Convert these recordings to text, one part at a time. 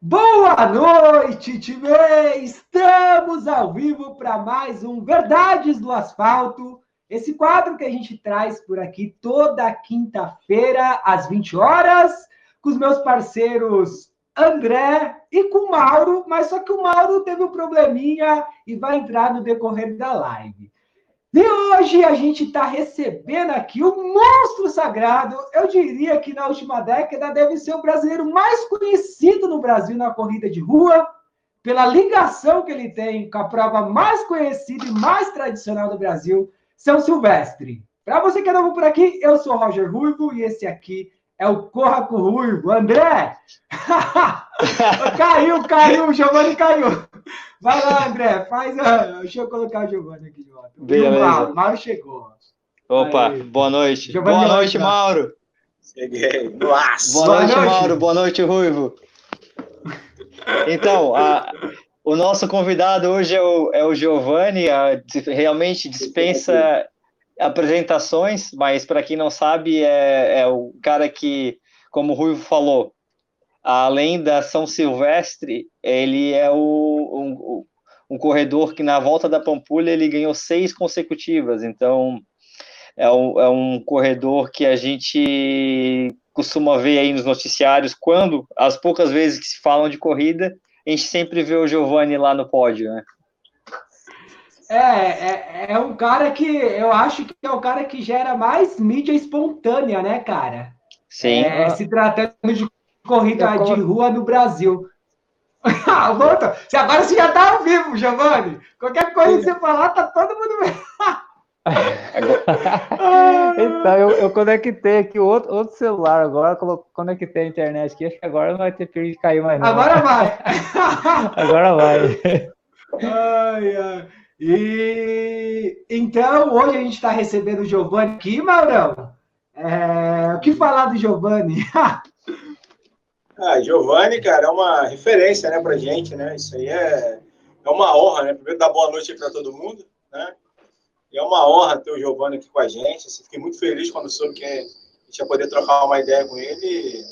Boa noite, time! Estamos ao vivo para mais um Verdades do Asfalto. Esse quadro que a gente traz por aqui toda quinta-feira, às 20 horas, com os meus parceiros André e com o Mauro, mas só que o Mauro teve um probleminha e vai entrar no decorrer da live. E hoje a gente está recebendo aqui o monstro sagrado. Eu diria que na última década deve ser o brasileiro mais conhecido no Brasil na corrida de rua, pela ligação que ele tem com a prova mais conhecida e mais tradicional do Brasil, São Silvestre. Para você que é novo por aqui, eu sou Roger Ruivo e esse aqui é o Corra com o Ruivo. André! caiu, caiu, o Giovanni caiu. Vai lá, André, faz a. Deixa eu colocar o Giovanni aqui de volta. Beleza. Mauro, Mauro chegou. Opa, Aí. boa noite. Giovanni boa noite, Mauro. Cheguei. Nossa. Boa, boa noite, noite, Mauro. Boa noite, Ruivo. Então, a, o nosso convidado hoje é o, é o Giovanni, a, realmente dispensa apresentações, mas para quem não sabe, é, é, o cara que, como o Ruivo falou, além da São Silvestre, ele é o, um, um corredor que na volta da Pampulha ele ganhou seis consecutivas, então é um, é um corredor que a gente costuma ver aí nos noticiários, quando, as poucas vezes que se falam de corrida, a gente sempre vê o Giovanni lá no pódio, né? É, é, é, um cara que eu acho que é o cara que gera mais mídia espontânea, né, cara? Sim. É, se tratando de corrida de rua no Brasil. Volta. Agora você já tá ao vivo, Giovanni. Qualquer coisa que você falar, tá todo mundo vendo. então, eu, eu conectei aqui outro, outro celular agora, conectei a internet aqui, acho que agora não vai ter perigo de cair mais não. Agora vai! agora vai. Ai, ai. E então, hoje a gente está recebendo o Giovanni aqui, Maurão. É, o que falar do Giovanni? Ah, Giovanni, cara, é uma referência, né, pra gente, né? Isso aí é, é uma honra, né? Primeiro, dar boa noite para todo mundo, né? E é uma honra ter o Giovanni aqui com a gente. Assim, fiquei muito feliz quando soube que a gente ia poder trocar uma ideia com ele.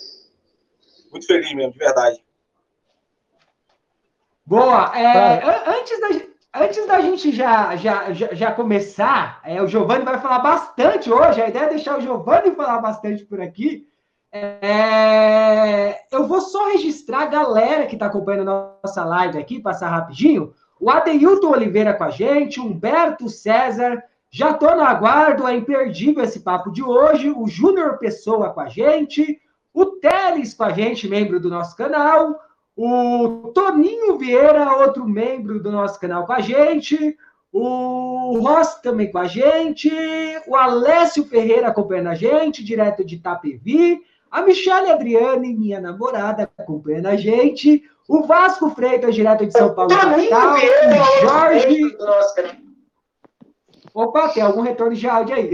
Muito feliz mesmo, de verdade. Boa. É, antes da Antes da gente já, já, já, já começar, é, o Giovanni vai falar bastante hoje. A ideia é deixar o Giovanni falar bastante por aqui. É, eu vou só registrar a galera que está acompanhando a nossa live aqui, passar rapidinho. O Adeilton Oliveira com a gente, Humberto César, já estou no aguardo, é imperdível esse papo de hoje. O Júnior Pessoa com a gente, o Teles com a gente, membro do nosso canal, o Toninho Vieira, outro membro do nosso canal com a gente, o Ross também com a gente, o Alessio Ferreira acompanhando a gente, direto de Itapevi, a Michelle Adriane, minha namorada, acompanhando a gente, o Vasco Freitas, direto de São Paulo, capital, o Jorge... Opa, tem algum retorno de áudio aí.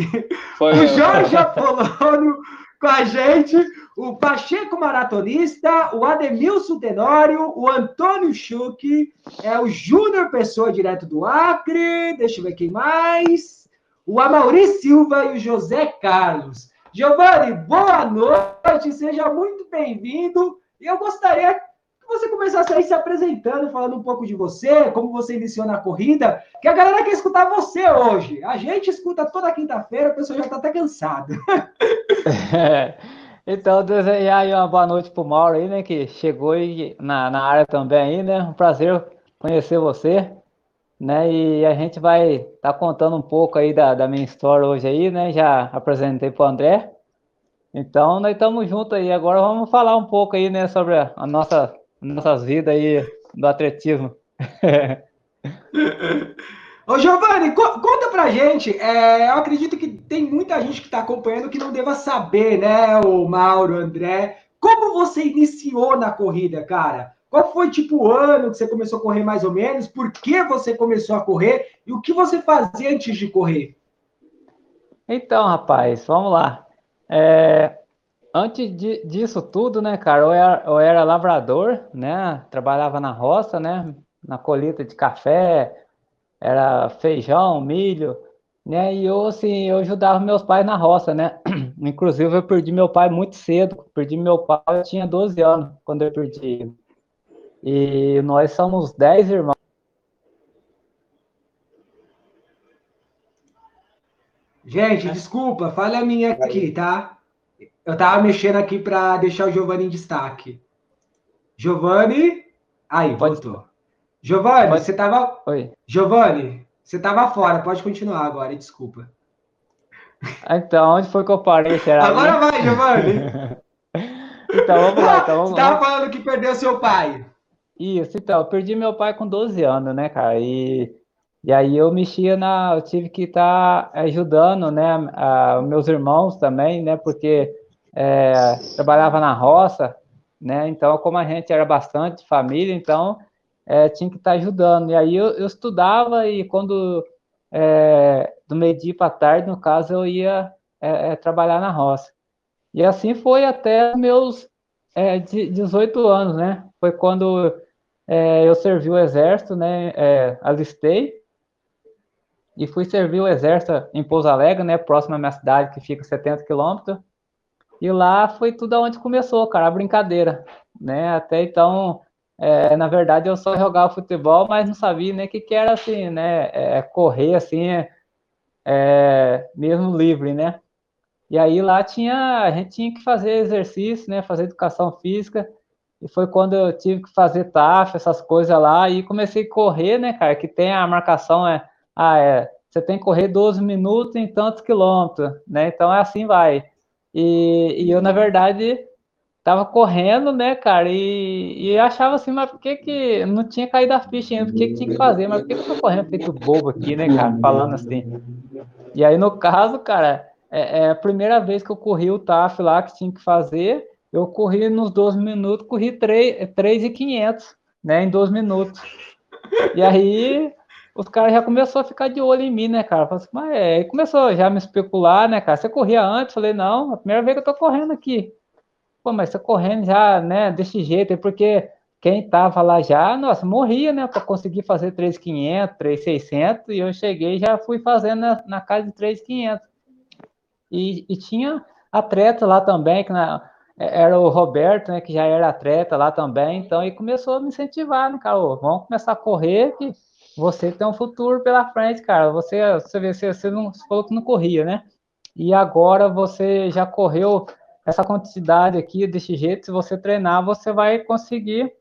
Foi o Jorge Apolônio com a gente, o Pacheco Maratonista, o Ademilson Tenório, o Antônio Schuch, é o Júnior Pessoa, direto do Acre, deixa eu ver quem mais, o Amauri Silva e o José Carlos. Giovanni, boa noite, seja muito bem-vindo. Eu gostaria que você começasse aí se apresentando, falando um pouco de você, como você iniciou na corrida, que a galera quer escutar você hoje. A gente escuta toda quinta-feira, a pessoa já está até cansada. É. Então, desejar aí uma boa noite pro Mauro aí, né? Que chegou aí na, na área também aí, né? Um prazer conhecer você, né? E a gente vai estar tá contando um pouco aí da, da minha história hoje aí, né? Já apresentei pro André. Então, nós estamos juntos aí. Agora vamos falar um pouco aí, né? Sobre a, a nossa, nossas vidas aí do atletismo. Ô, Giovanni, co conta pra gente. É, eu acredito que tem muita gente que está acompanhando que não deva saber, né, o Mauro, o André, como você iniciou na corrida, cara? Qual foi, tipo, o ano que você começou a correr mais ou menos? Por que você começou a correr? E o que você fazia antes de correr? Então, rapaz, vamos lá. É, antes de, disso tudo, né, cara, eu era, eu era lavrador, né? Trabalhava na roça, né? Na colheita de café, era feijão, milho, né? E eu, assim, eu ajudava meus pais na roça, né? Inclusive, eu perdi meu pai muito cedo. Perdi meu pai, eu tinha 12 anos quando eu perdi. E nós somos 10 irmãos. Gente, desculpa, falha minha aqui, tá? Eu tava mexendo aqui para deixar o Giovanni em destaque. Giovanni. Aí, voltou. Giovanni, pode... você tava. Oi. Giovanni, você tava fora, pode continuar agora, desculpa. Então, onde foi que eu parei? Será agora vai, Giovanni. então, vamos lá. Então, vamos você tava falando que perdeu seu pai. Isso, então, eu perdi meu pai com 12 anos, né, cara? E, e aí eu mexia na. Eu tive que estar tá ajudando, né, a, meus irmãos também, né, porque é, trabalhava na roça, né, então, como a gente era bastante família, então é, tinha que estar tá ajudando. E aí eu, eu estudava e quando. É, do meio-dia para tarde, no caso, eu ia é, é, trabalhar na roça. E assim foi até meus 18 é, anos, né? Foi quando é, eu servi o exército, né? É, alistei e fui servir o exército em Pouso Alegre, né? Próximo à minha cidade, que fica 70 quilômetros. E lá foi tudo onde começou, cara, a brincadeira, né? Até então, é, na verdade, eu só jogava futebol, mas não sabia nem o que, que era assim, né? É, correr assim, é, mesmo livre, né? E aí lá tinha, a gente tinha que fazer exercício, né? Fazer educação física. E foi quando eu tive que fazer TAF, essas coisas lá, e comecei a correr, né, cara? Que tem a marcação, é, ah, é, você tem que correr 12 minutos em tantos quilômetros, né? Então é assim vai. E, e eu, na verdade, tava correndo, né, cara? E, e achava assim, mas por que que não tinha caído a ficha ainda? Por que que tinha que fazer? Mas por que que eu tô correndo feito bobo aqui, né, cara? Falando assim. E aí, no caso, cara, é, é a primeira vez que eu corri o TAF lá que tinha que fazer. Eu corri nos 12 minutos, corri 3,500, né, em 12 minutos. E aí os caras já começaram a ficar de olho em mim, né, cara? Falei assim, mas é, começou já a me especular, né, cara? Você corria antes? Falei, não, a primeira vez que eu tô correndo aqui. Pô, mas você correndo já, né, desse jeito, é porque quem tava lá já, nossa, morria, né, para conseguir fazer 3,500, 3,600, e eu cheguei e já fui fazendo na, na casa de 3,500. E, e tinha atleta lá também, que na, é, era o Roberto, né, que já era atleta lá também, então ele começou a me incentivar, né, cara, vamos começar a correr, que você tem um futuro pela frente, cara, você, você, você, você, não, você falou que não corria, né, e agora você já correu essa quantidade aqui, desse jeito, se você treinar, você vai conseguir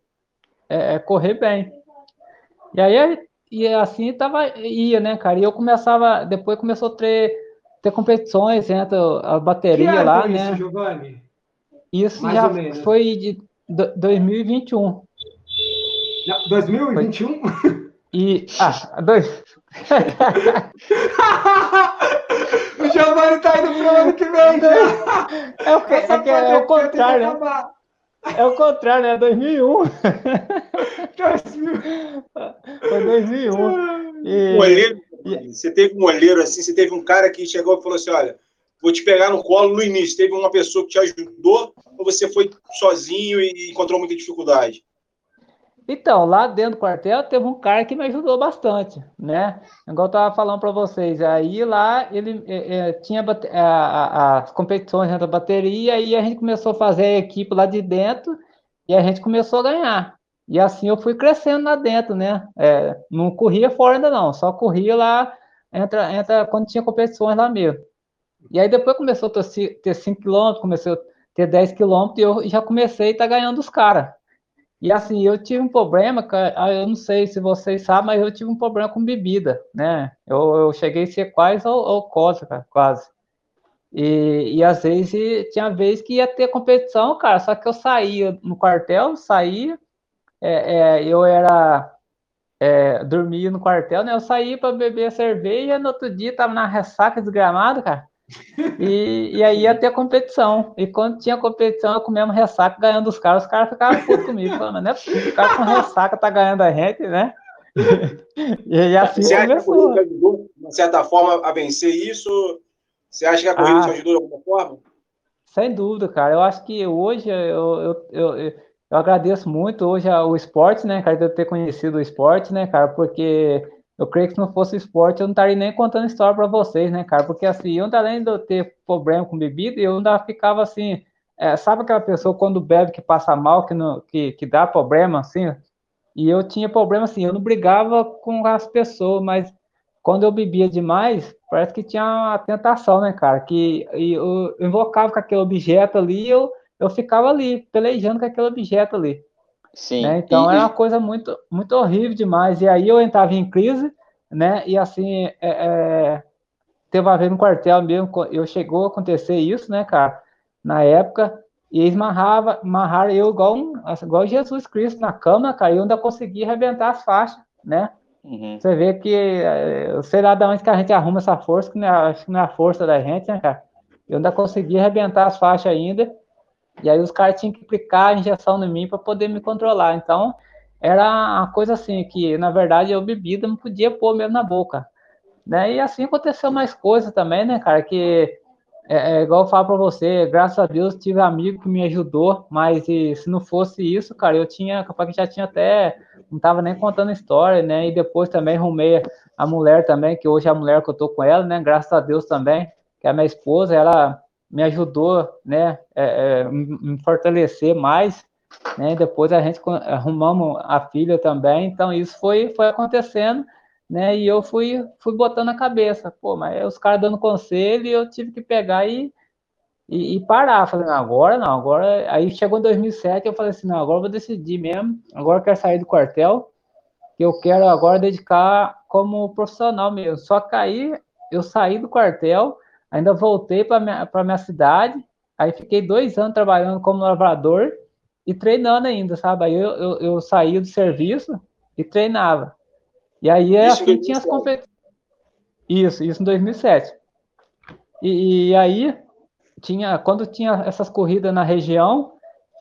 é, é correr bem. E aí, e assim tava, ia, né, cara, e eu começava, depois começou a ter, ter competições entre a bateria lá, né. Giovanni? Isso Mais já foi de 2021. Não, 2021? Foi. E. Ah, dois. o Giovanni tá indo pro ano que vem já. É o, que, é, que é, é o contrário, né? É o contrário, né? 2001. 2000. Foi 2001. E... Olheiro, você teve um olheiro assim, você teve um cara que chegou e falou assim: olha, vou te pegar no colo no início. Teve uma pessoa que te ajudou ou você foi sozinho e encontrou muita dificuldade? Então, lá dentro do quartel teve um cara que me ajudou bastante, né? Igual eu estava falando para vocês, aí lá ele é, é, tinha a, a, as competições da bateria e a gente começou a fazer a equipe lá de dentro e a gente começou a ganhar. E assim eu fui crescendo lá dentro, né? É, não corria fora ainda não, só corria lá entra, entra, quando tinha competições lá mesmo. E aí depois começou a ter 5 km, começou a ter 10 km e eu já comecei a estar tá ganhando os caras. E assim, eu tive um problema, ah, eu não sei se vocês sabem, mas eu tive um problema com bebida, né? Eu, eu cheguei a ser quase alcoólatra, quase. E, e às vezes, tinha vez que ia ter competição, cara, só que eu saía no quartel, saía, é, é, eu era, é, dormia no quartel, né? Eu saía para beber cerveja, no outro dia tava na ressaca desgramado, cara. E, e aí ia ter competição. E quando tinha competição, eu comia ressaca ganhando os caras, os caras ficavam putos comigo. Falando, não é possível, o cara com ressaca tá ganhando a gente, né? E, assim Você começou. Acha que a ajudou, de certa forma, a vencer isso? Você acha que a corrida ah, te ajudou de alguma forma? Sem dúvida, cara. Eu acho que hoje eu, eu, eu, eu, agradeço muito hoje o esporte, né, cara, de eu ter conhecido o esporte, né, cara, porque eu creio que se não fosse esporte, eu não estaria nem contando história para vocês, né, cara? Porque assim, eu além de eu ter problema com bebida, eu ainda ficava assim. É, sabe aquela pessoa quando bebe que passa mal, que, não, que, que dá problema, assim, E eu tinha problema assim, eu não brigava com as pessoas, mas quando eu bebia demais, parece que tinha uma tentação, né, cara? Que eu invocava com aquele objeto ali, eu, eu ficava ali, pelejando com aquele objeto ali. Sim. Né? Então e... era uma coisa muito, muito horrível demais. E aí eu entrava em crise, né? E assim, é, é, teve uma vez no quartel mesmo, eu chegou a acontecer isso, né, cara? Na época, e eles amarrava, amarraram eu igual, um, igual Jesus Cristo na cama, cara, e eu ainda consegui arrebentar as faixas, né? Uhum. Você vê que, eh, eu sei lá de onde que a gente arruma essa força, que não é, acho que não é a força da gente, né, cara? Eu ainda consegui arrebentar as faixas ainda, e aí os caras tinham que aplicar a injeção em mim para poder me controlar. Então, era uma coisa assim, que na verdade eu bebida não podia pôr mesmo na boca. Né? E assim aconteceu mais coisas também, né, cara? Que é, é igual eu falo para você, graças a Deus tive amigo que me ajudou, mas e, se não fosse isso, cara, eu tinha, capaz que já tinha até, não tava nem contando história, né? E depois também arrumei a mulher também, que hoje é a mulher que eu tô com ela, né? Graças a Deus também, que é a minha esposa, ela me ajudou, né, é, é, me fortalecer mais, né? Depois a gente arrumamos a filha também, então isso foi foi acontecendo né? E eu fui, fui botando na cabeça, pô, mas os caras dando conselho e eu tive que pegar e, e, e parar. Falei, não, agora não, agora. Aí chegou em 2007, eu falei assim, não, agora eu vou decidir mesmo, agora eu quero sair do quartel, que eu quero agora dedicar como profissional mesmo. Só que aí eu saí do quartel, ainda voltei para minha, minha cidade, aí fiquei dois anos trabalhando como lavrador e treinando ainda, sabe? Aí eu, eu, eu saí do serviço e treinava. E aí é assim tinha as competições. Isso, isso em 2007. E, e, aí tinha quando tinha essas corridas na região,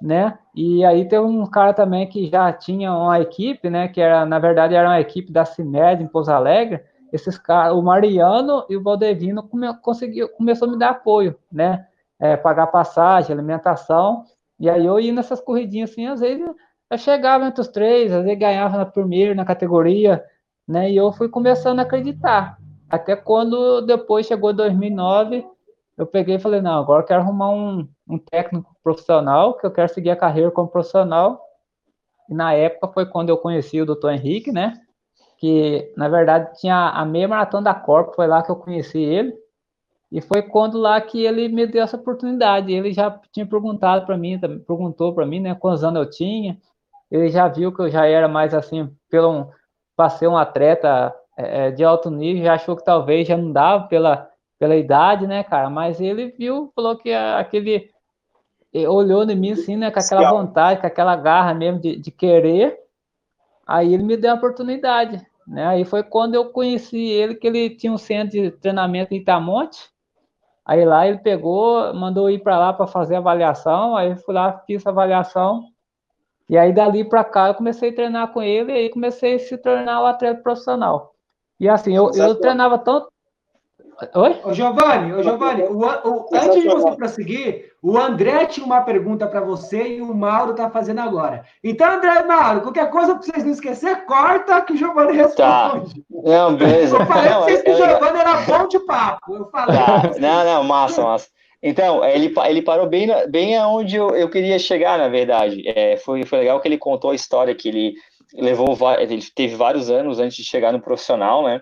né? E aí teve um cara também que já tinha uma equipe, né? Que era na verdade era uma equipe da Cimed em Pouso Alegre. Esses caras, o Mariano e o Valdevino come, conseguiu, começou a me dar apoio, né? É, pagar passagem, alimentação. E aí eu ia nessas corridinhas assim, às vezes eu chegava entre os três, às vezes ganhava na primeira, na categoria, né? E eu fui começando a acreditar. Até quando depois chegou 2009, eu peguei e falei, não, agora eu quero arrumar um, um técnico profissional, que eu quero seguir a carreira como profissional. E na época foi quando eu conheci o Dr. Henrique, né? Que na verdade tinha a meia maratona da Corpo, foi lá que eu conheci ele. E foi quando lá que ele me deu essa oportunidade. Ele já tinha perguntado para mim, perguntou para mim, né, quantos anos eu tinha. Ele já viu que eu já era mais assim, pelo para ser um atleta é, é, de alto nível, já achou que talvez já não dava pela, pela idade, né, cara? Mas ele viu, falou que aquele. Olhou em mim assim, né, com aquela vontade, com aquela garra mesmo de, de querer. Aí ele me deu a oportunidade, né? Aí foi quando eu conheci ele, que ele tinha um centro de treinamento em Itamonte. Aí lá ele pegou, mandou ir para lá para fazer avaliação. Aí eu fui lá, fiz a avaliação. E aí, dali para cá, eu comecei a treinar com ele e aí comecei a se tornar o um atleta profissional. E assim, eu, eu treinava tanto. Oi? Ô, Giovanni, ô, Giovanni o, o, antes de você prosseguir, o André tinha uma pergunta para você e o Mauro está fazendo agora. Então, André e Mauro, qualquer coisa para vocês não esquecer, corta que o Giovanni tá. responde. Tá. Não, beleza. Eu falei não, vocês que o Giovanni era bom de papo. Eu falei. Tá. Não, não, massa, massa. Então, ele, ele parou bem, bem aonde eu, eu queria chegar, na verdade. É, foi, foi legal que ele contou a história que ele levou, ele teve vários anos antes de chegar no profissional, né?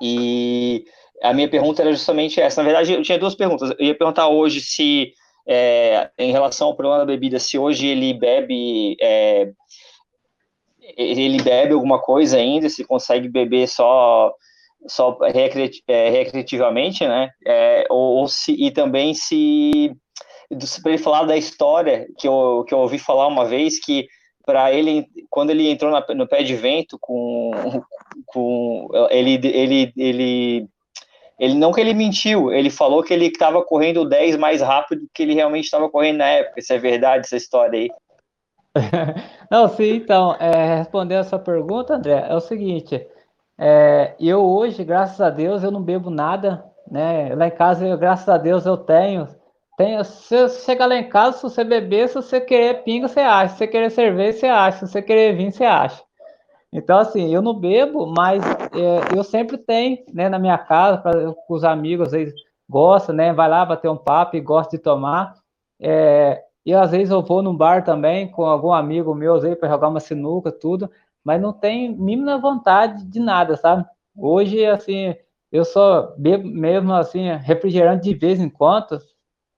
E a minha pergunta era justamente essa. Na verdade, eu tinha duas perguntas. Eu ia perguntar hoje se, é, em relação ao problema da bebida, se hoje ele bebe, é, ele bebe alguma coisa ainda, se consegue beber só só é, recreativamente, né? É, ou, ou, se, e também se para ele falar da história que eu, que eu ouvi falar uma vez que para ele quando ele entrou na, no pé de vento com, com ele ele ele ele não que ele mentiu, ele falou que ele estava correndo 10 mais rápido que ele realmente estava correndo na época. Isso é verdade, essa história aí? Não, sim, então, é, respondendo a sua pergunta, André, é o seguinte, é, eu hoje, graças a Deus, eu não bebo nada, né? Lá em casa, eu, graças a Deus, eu tenho. tenho se você chegar lá em casa, se você beber, se você querer pinga, você acha. Se você querer cerveja, você acha. Se você querer vinho, você acha. Então, assim, eu não bebo, mas é, eu sempre tenho, né, na minha casa, para os amigos, eles gostam, né? Vai lá bater um papo e gosta de tomar. É, e às vezes eu vou num bar também com algum amigo meu aí para jogar uma sinuca, tudo, mas não tem mínima vontade de nada, sabe? Hoje, assim, eu só bebo mesmo assim, refrigerante de vez em quando,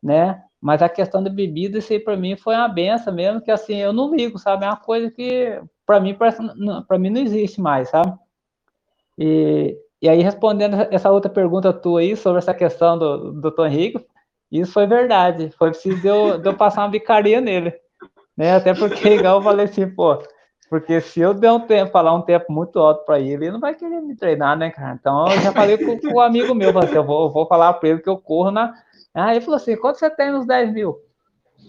né? Mas a questão da bebida, isso aí para mim foi uma benção mesmo, que assim, eu não ligo, sabe? É uma coisa que para mim para mim não existe mais, sabe? E, e aí respondendo essa outra pergunta tua aí sobre essa questão do, do Tom isso foi verdade, foi preciso de eu, de eu passar uma bicaria nele, né? Até porque igual eu falei assim, pô, porque se eu der um tempo, falar um tempo muito alto para ele, ele não vai querer me treinar, né, cara? Então eu já falei com, com o amigo meu, assim, eu vou, eu vou falar para ele que eu corro na Aí ele falou assim: quanto você tem nos 10 mil?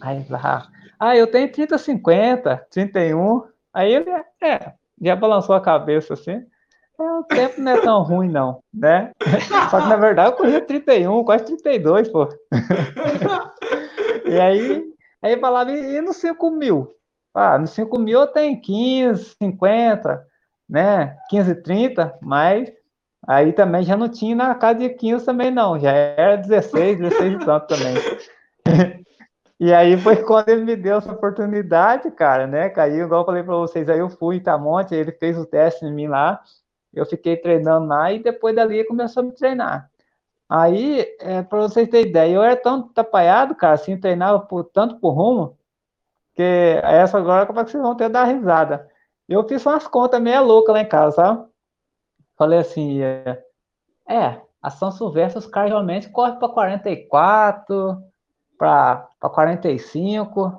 Aí ah, ah, eu tenho 30, 50, 31. Aí ele é, já balançou a cabeça assim. É, o tempo não é tão ruim, não, né? Só que na verdade eu corria 31, quase 32, pô. e aí, aí falava, e no 5 mil? Ah, no 5 mil eu tenho 15, 50, né? 15, 30, mas Aí também já não tinha na casa de 15 também, não. Já era 16, 16 e tanto também. e aí foi quando ele me deu essa oportunidade, cara, né? Caiu, igual eu falei para vocês, aí eu fui em Itamonte, ele fez o teste em mim lá, eu fiquei treinando lá e depois dali começou a me treinar. Aí, é, para vocês terem ideia, eu era tão atrapalhado, cara, assim, treinava por, tanto por rumo, que essa agora, como é que vocês vão ter dar risada? Eu fiz umas contas meia louca lá em casa, sabe? Falei assim, é, é a São Silvestre os caras realmente correm para 44, para 45.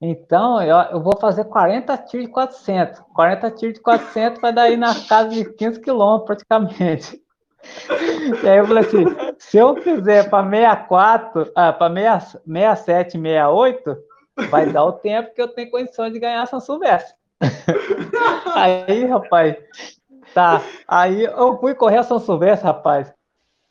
Então, eu, eu vou fazer 40 tiros de 400. 40 tiros de 400 vai dar aí na casa de 15 quilômetros, praticamente. E aí eu falei assim, se eu fizer para 64, ah, para 67, 68, vai dar o tempo que eu tenho condições de ganhar São Silvestre. Aí, rapaz, Tá. Aí eu fui correr a São Silvestre, rapaz.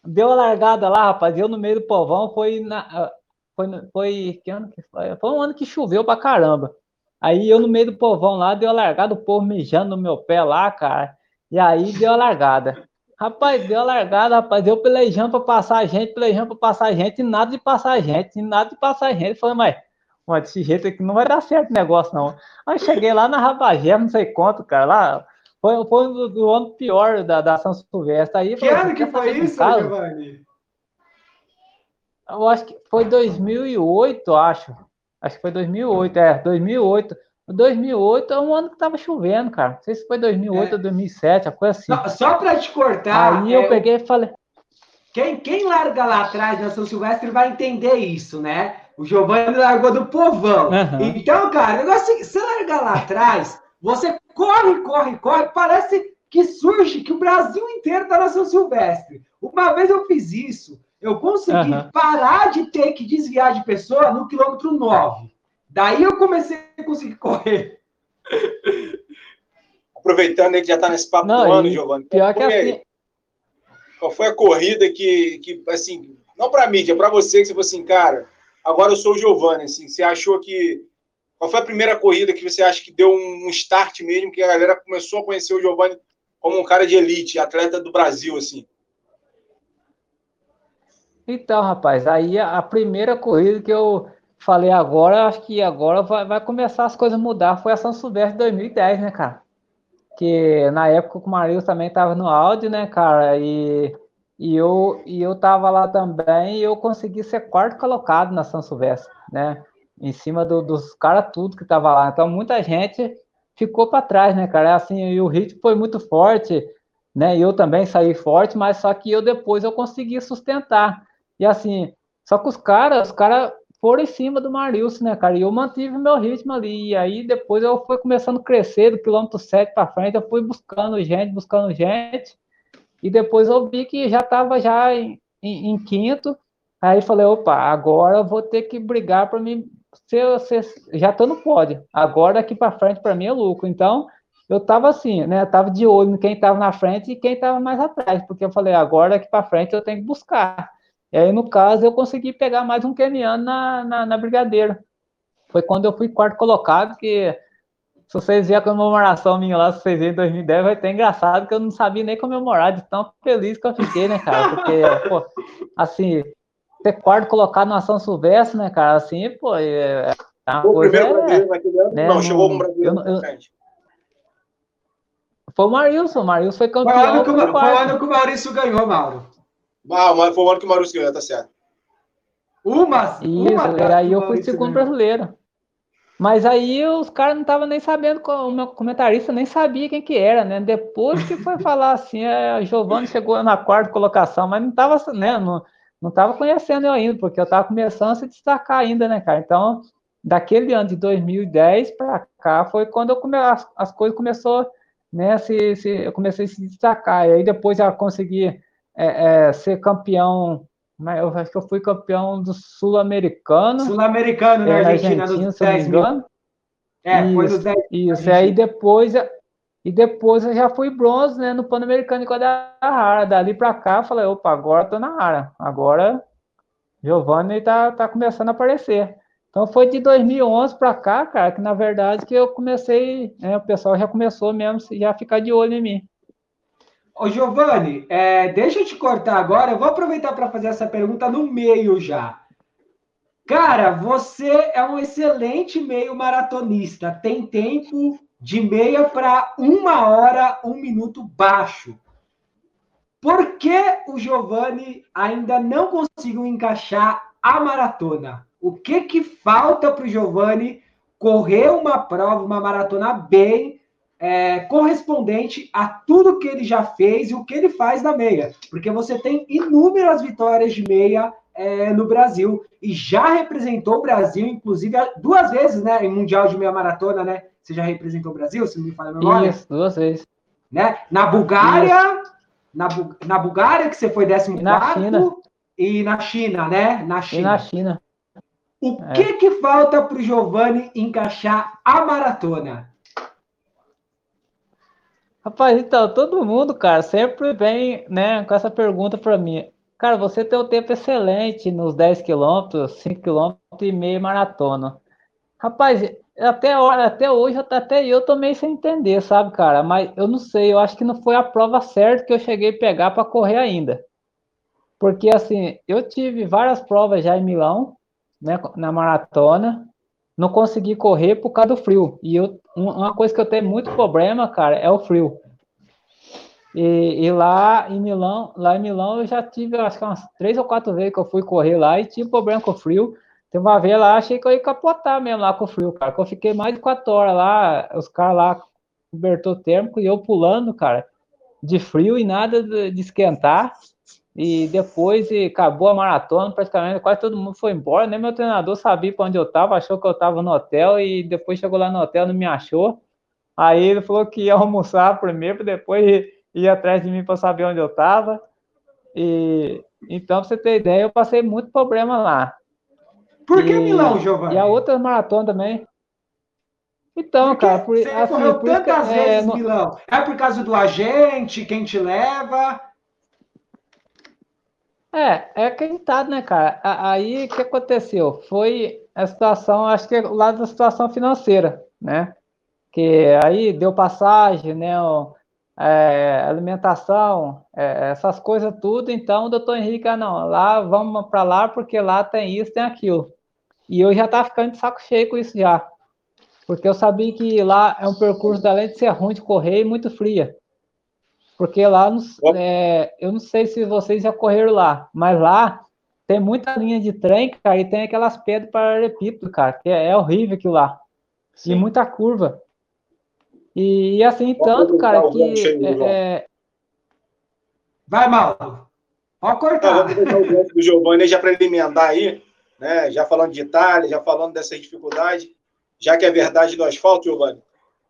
Deu a largada lá, rapaz. Eu no meio do povão foi na. Foi, foi, que ano que foi? Foi um ano que choveu pra caramba. Aí eu no meio do povão lá, deu a largada, o povo mijando no meu pé lá, cara. E aí deu a largada. Rapaz, deu a largada, rapaz. Eu pelejando pra passar a gente, pelejando pra passar a gente, e nada de passar a gente, e nada de passar a gente. Falei, mas, mas desse jeito aqui não vai dar certo o negócio, não. Aí cheguei lá na Rabagé, não sei quanto, cara, lá foi, foi um do, do ano pior da, da São Silvestre. Aí, que ano que foi isso, Giovanni? Eu acho que foi 2008, acho. Acho que foi 2008, é, 2008. 2008 é um ano que tava chovendo, cara. Não sei se foi 2008 é. ou 2007, a coisa assim. Só, só para te cortar. Aí eu é, peguei e falei. Quem, quem larga lá atrás na São Silvestre vai entender isso, né? O Giovanni largou do povão. Uhum. Então, cara, o negócio é você largar lá atrás, você corre, corre, corre, parece que surge que o Brasil inteiro está na São Silvestre. Uma vez eu fiz isso, eu consegui uhum. parar de ter que desviar de pessoa no quilômetro 9. Daí eu comecei a conseguir correr. Aproveitando aí que já está nesse papo não, do ano, Giovanni. Pior que assim... Qual foi a corrida que, que assim, não para mim, é para você, que você falou assim, cara, agora eu sou o Giovanni, assim, você achou que qual foi a primeira corrida que você acha que deu um start mesmo, que a galera começou a conhecer o Giovanni como um cara de elite, atleta do Brasil, assim? Então, rapaz, aí a primeira corrida que eu falei agora, acho que agora vai, vai começar as coisas a mudar, foi a São Silvestre 2010, né, cara? Que na época o Marius também estava no áudio, né, cara? E, e, eu, e eu tava lá também e eu consegui ser quarto colocado na São Silvestre, né? em cima do, dos caras tudo que tava lá. Então muita gente ficou para trás, né, cara? Assim, e o ritmo foi muito forte, né? Eu também saí forte, mas só que eu depois eu consegui sustentar. E assim, só que os caras, os caras foram em cima do Marilson, né, cara? E eu mantive meu ritmo ali. E aí depois eu fui começando a crescer do quilômetro 7 para frente, eu fui buscando gente, buscando gente. E depois eu vi que já estava já em, em, em, quinto. Aí falei, opa, agora eu vou ter que brigar para me se você já tô no pódio. Agora daqui para frente para mim é lucro. Então, eu tava assim, né? Eu tava de olho em quem tava na frente e quem tava mais atrás, porque eu falei, agora daqui para frente eu tenho que buscar. E aí, no caso, eu consegui pegar mais um keniano na, na, na brigadeira. Foi quando eu fui quarto colocado, que se vocês verem a comemoração minha lá, se vocês verem em 2010, vai ter engraçado, que eu não sabia nem comemorar de tão feliz que eu fiquei, né, cara? Porque, pô, assim, ter quarto colocado na São Silvestre, né, cara? Assim, pô, é, é o primeiro é, brasileiro naquele ano? Né, não, chegou um brasileiro eu, eu, Foi o Marilson, o Marilson foi campeão. Foi o ano que, o, Maurício ganhou, Mauro. Ah, foi o ano que o Maurício ganhou, tá certo. Uma? Isso, uma aí eu fui segundo ganhou. brasileiro. Mas aí os caras não estavam nem sabendo, o meu comentarista nem sabia quem que era, né? Depois que foi falar assim, a Giovanni chegou na quarta colocação, mas não estava, né? Não, não tava conhecendo eu ainda, porque eu estava começando a se destacar ainda, né, cara? Então, daquele ano de 2010 para cá foi quando eu come, as, as coisas começou, né? Se, se, eu comecei a se destacar. E aí depois eu consegui é, é, ser campeão mas eu acho que eu fui campeão do Sul-Americano. Sul-Americano, né, Argentina, Argentina dos 10 mil. É, isso, foi dos 10 Isso, aí depois, e depois eu já fui bronze, né, no Pan-Americano de Guadalajara. Dali para cá, eu falei, opa, agora tô na área. Agora, Giovanni tá, tá começando a aparecer. Então foi de 2011 para cá, cara, que na verdade que eu comecei, né, o pessoal já começou mesmo já a ficar de olho em mim. Ô, Giovanni, é, deixa eu te cortar agora. Eu vou aproveitar para fazer essa pergunta no meio já. Cara, você é um excelente meio maratonista. Tem tempo de meia para uma hora, um minuto baixo. Por que o Giovanni ainda não conseguiu encaixar a maratona? O que que falta para o Giovanni correr uma prova, uma maratona bem é, correspondente a tudo que ele já fez e o que ele faz na meia, porque você tem inúmeras vitórias de meia é, no Brasil e já representou o Brasil, inclusive duas vezes, né, em mundial de meia maratona, né? Você já representou o Brasil, se não me falha a memória? Isso, duas vezes. Né? Na Bulgária, na, na Bulgária que você foi 14 e na China. e na China, né? Na China. E na China. O é. que que falta para o Giovanni encaixar a maratona? Rapaz, então, todo mundo, cara, sempre vem, né, com essa pergunta para mim. Cara, você tem um tempo excelente nos 10 quilômetros, 5 quilômetros e meio maratona. Rapaz, até, até hoje, até eu tô meio sem entender, sabe, cara? Mas eu não sei, eu acho que não foi a prova certa que eu cheguei a pegar para correr ainda. Porque, assim, eu tive várias provas já em Milão, né, na maratona, não consegui correr por causa do frio. E eu, uma coisa que eu tenho muito problema, cara, é o frio. E, e, lá em Milão, lá em Milão eu já tive, acho que umas três ou quatro vezes que eu fui correr lá e tive problema com o frio. Tem uma vez lá, achei que eu ia capotar mesmo lá com o frio, cara. Que eu fiquei mais de quatro horas lá, os caras lá cobertor térmico e eu pulando, cara, de frio e nada de, de esquentar. E depois e acabou a maratona, praticamente quase todo mundo foi embora. Nem meu treinador sabia para onde eu estava, achou que eu estava no hotel e depois chegou lá no hotel não me achou. Aí ele falou que ia almoçar primeiro, depois ir atrás de mim para saber onde eu estava. E então, para você ter ideia, eu passei muito problema lá. Por que e, Milão, Giovanni? E a outra maratona também. Então, Porque cara, por, você assim, correu por tantas é, vezes é, Milão. É por causa do agente, quem te leva? É, é acreditado, né, cara? Aí o que aconteceu? Foi a situação, acho que é o lado da situação financeira, né? Que aí deu passagem, né? É, alimentação, é, essas coisas tudo. Então, o doutor Henrique, ah, não, lá vamos para lá porque lá tem isso, tem aquilo. E eu já tava ficando de saco cheio com isso já. Porque eu sabia que lá é um percurso, além de ser ruim de correr, muito fria. Porque lá, é, eu não sei se vocês já correram lá, mas lá tem muita linha de trem, cara, e tem aquelas pedras paralelepípedo, cara, que é, é horrível aquilo lá. Sim. E muita curva. E, e assim, tanto, cara, que... É, é, Vai, Mauro. Pode cortar. Vamos deixar o gancho do Giovanni já para ele emendar aí, né? Já falando de Itália, já falando dessa dificuldade, já que é verdade do asfalto, Giovanni,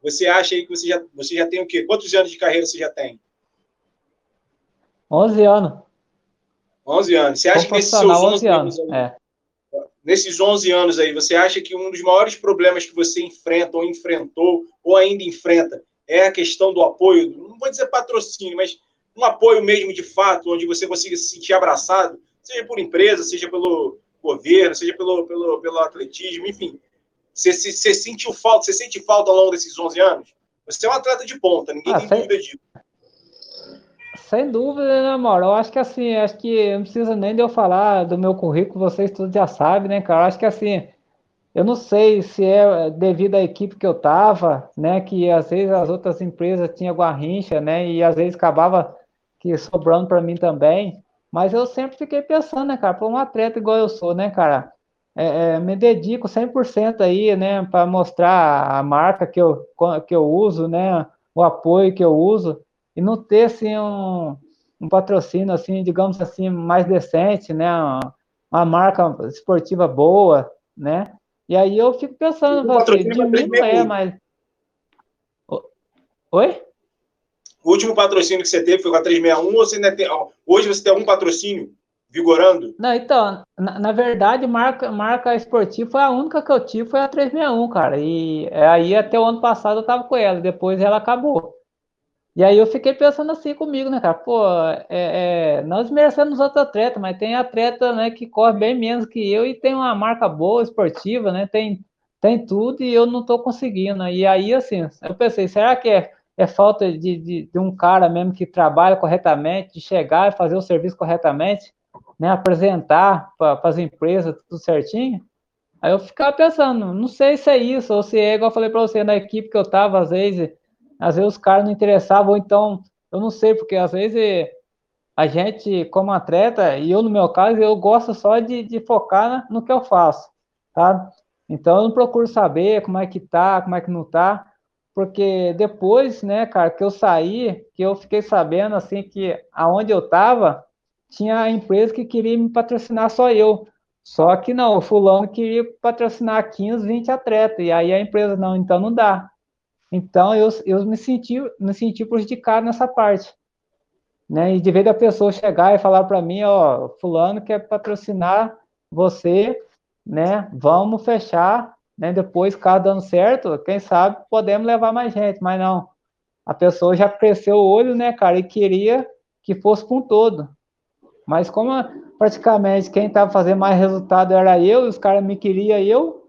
você acha aí que você já, você já tem o quê? Quantos anos de carreira você já tem? 11 anos. 11 anos. Você acha que nesses seus 11 anos, anos aí, é. nesses 11 anos aí, você acha que um dos maiores problemas que você enfrenta ou enfrentou ou ainda enfrenta é a questão do apoio, não vou dizer patrocínio, mas um apoio mesmo de fato, onde você consiga se sentir abraçado, seja por empresa, seja pelo governo, seja pelo, pelo, pelo atletismo, enfim. Você, você, você sentiu falta, você sente falta ao longo desses 11 anos? Você é um atleta de ponta, ninguém ah, tem dúvida disso sem dúvida, né, Mauro? Eu acho que assim, acho que não precisa nem de eu falar do meu currículo, vocês todos já sabem, né, cara? Eu acho que assim, eu não sei se é devido à equipe que eu tava, né, que às vezes as outras empresas tinham guarrincha, né, e às vezes acabava que sobrando para mim também, mas eu sempre fiquei pensando, né, cara, para um atleta igual eu sou, né, cara, é, é, me dedico 100% aí, né, para mostrar a marca que eu, que eu uso, né, o apoio que eu uso, e não ter, assim, um, um patrocínio, assim, digamos assim, mais decente, né, uma, uma marca esportiva boa, né, e aí eu fico pensando, você, de mim não é, mas... Oi? O último patrocínio que você teve foi com a 361 ou você ainda tem... Hoje você tem algum patrocínio vigorando? Não, então, na, na, verdade, marca, marca esportiva foi a única que eu tive, foi a 361, cara. E aí até o ano passado eu tava com ela, depois ela acabou. E aí eu fiquei pensando assim comigo, né, cara? Pô, é, é, nós merecemos outros atletas, mas tem atleta né, que corre bem menos que eu e tem uma marca boa, esportiva, né? Tem, tem tudo e eu não estou conseguindo. E aí, assim, eu pensei, será que é, é falta de, de, de um cara mesmo que trabalha corretamente, de chegar e fazer o serviço corretamente, né? Apresentar para as empresas tudo certinho? Aí eu ficava pensando, não sei se é isso, ou se é igual eu falei para você, na equipe que eu estava, às vezes às vezes os caras não interessavam, ou então, eu não sei, porque às vezes a gente, como atleta, e eu no meu caso, eu gosto só de, de focar no que eu faço, tá? Então eu não procuro saber como é que tá, como é que não tá, porque depois, né, cara, que eu saí, que eu fiquei sabendo, assim, que aonde eu tava, tinha empresa que queria me patrocinar só eu. Só que não, o fulano queria patrocinar 15, 20 atletas, e aí a empresa, não, então não dá. Então, eu, eu me, senti, me senti prejudicado nessa parte. Né? E de vez da pessoa chegar e falar para mim, ó, fulano quer patrocinar você, né? Vamos fechar, né? Depois, caso dando certo, quem sabe podemos levar mais gente, mas não. A pessoa já cresceu o olho, né, cara, e queria que fosse com todo. Mas como praticamente quem estava fazendo mais resultado era eu, os caras me queriam eu,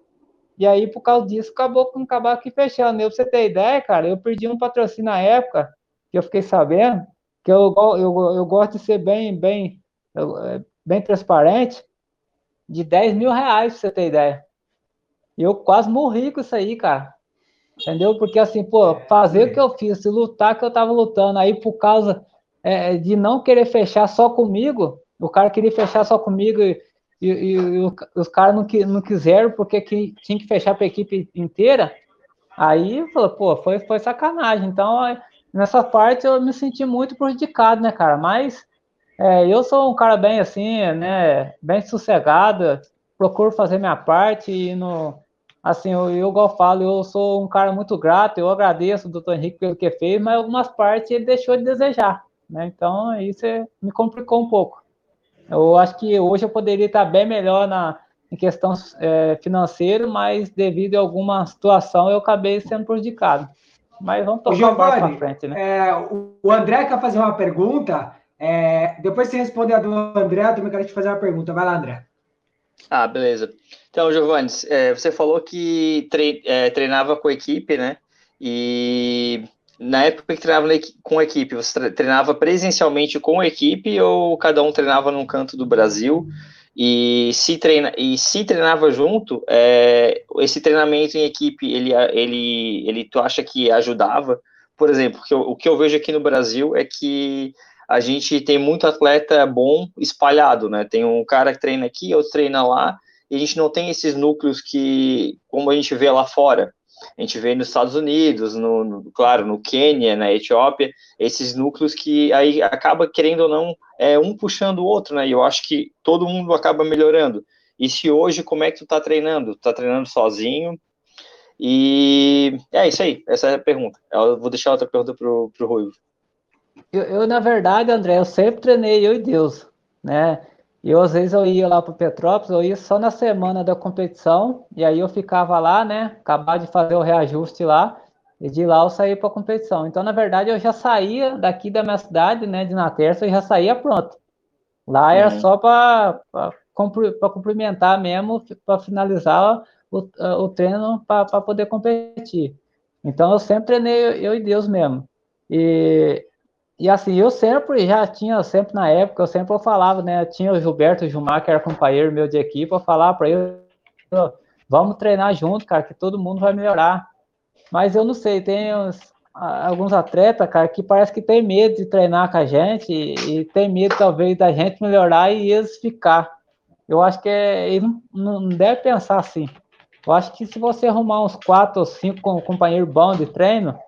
e aí, por causa disso, acabou com acabar aqui fechando. Eu, pra você ter ideia, cara, eu perdi um patrocínio na época, que eu fiquei sabendo, que eu, eu, eu gosto de ser bem, bem, é, bem transparente, de 10 mil reais, pra você ter ideia. E eu quase morri com isso aí, cara. Entendeu? Porque assim, pô, fazer o que eu fiz, lutar que eu tava lutando, aí por causa é, de não querer fechar só comigo, o cara queria fechar só comigo e, e, e, e os caras não, não quiseram porque que, tinha que fechar para a equipe inteira. Aí pô, foi, foi sacanagem. Então, nessa parte eu me senti muito prejudicado, né, cara? Mas é, eu sou um cara bem assim, né, bem sossegado, procuro fazer minha parte e no, assim, eu, eu igual falo, eu sou um cara muito grato, eu agradeço o doutor Henrique pelo que fez, mas algumas partes ele deixou de desejar, né? Então, isso me complicou um pouco. Eu acho que hoje eu poderia estar bem melhor na, em questão é, financeira, mas devido a alguma situação eu acabei sendo prejudicado. Mas vamos tocar para frente, né? É, o André quer fazer uma pergunta. É, depois você responder a do André, eu também quero te fazer uma pergunta. Vai lá, André. Ah, beleza. Então, Giovanni, é, você falou que é, treinava com a equipe, né? E na época que treinava com a equipe, você treinava presencialmente com a equipe ou cada um treinava num canto do Brasil? E se, treina, e se treinava junto, é, esse treinamento em equipe, ele, ele, ele, tu acha que ajudava? Por exemplo, que, eu, o que eu vejo aqui no Brasil é que a gente tem muito atleta bom espalhado, né? Tem um cara que treina aqui, outro treina lá, e a gente não tem esses núcleos que, como a gente vê lá fora, a gente vê nos Estados Unidos, no, no, claro, no Quênia, na Etiópia, esses núcleos que aí acaba, querendo ou não, é um puxando o outro, né? E eu acho que todo mundo acaba melhorando. E se hoje, como é que tu tá treinando? Tu tá treinando sozinho? E é isso aí, essa é a pergunta. Eu vou deixar outra pergunta pro, pro Ruivo. Eu, eu, na verdade, André, eu sempre treinei eu e Deus, né? E eu, às vezes eu ia lá para Petrópolis, eu ia só na semana da competição, e aí eu ficava lá, né? Acabar de fazer o reajuste lá, e de lá eu saía para a competição. Então, na verdade, eu já saía daqui da minha cidade, né? De Naterça, eu já saía pronto. Lá era uhum. só para cumprimentar mesmo, para finalizar o, o treino para poder competir. Então, eu sempre treinei eu e Deus mesmo. E e assim, eu sempre já tinha, sempre na época, eu sempre falava, né? Tinha o Gilberto Gilmar, que era companheiro meu de equipe, eu falava para ele, vamos treinar junto, cara, que todo mundo vai melhorar. Mas eu não sei, tem uns, alguns atletas, cara, que parece que tem medo de treinar com a gente e, e tem medo, talvez, da gente melhorar e eles ficar. Eu acho que é, não, não deve pensar assim. Eu acho que se você arrumar uns quatro ou cinco companheiros bons de treino,